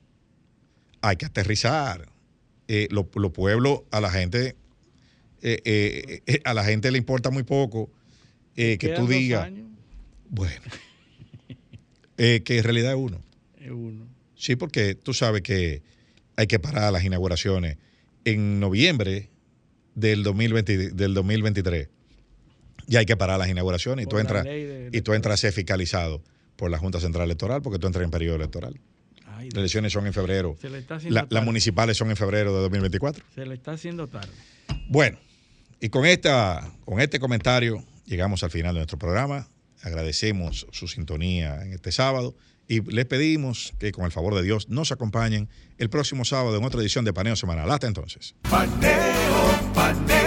Hay que aterrizar. Eh, lo- los pueblos, a la gente, eh, eh, eh, a la gente le importa muy poco que tú digas, años, bueno, eh, que en realidad es uno. es uno. Sí, porque tú sabes que hay que parar las inauguraciones en noviembre del, 2020 del 2023. Ya hay que parar las inauguraciones y tú entras de- y tú entras a ser fiscalizado por la Junta Central Electoral porque tú entras en periodo electoral. Ay, Las elecciones son en febrero. Se le está haciendo La- las municipales son en febrero de 2024. Se le está haciendo tarde. Bueno, y con, esta, con este comentario llegamos al final de nuestro programa. Agradecemos su sintonía en este sábado y les pedimos que con el favor de Dios nos acompañen el próximo sábado en otra edición de Paneo Semanal. Hasta entonces. Paneo, paneo.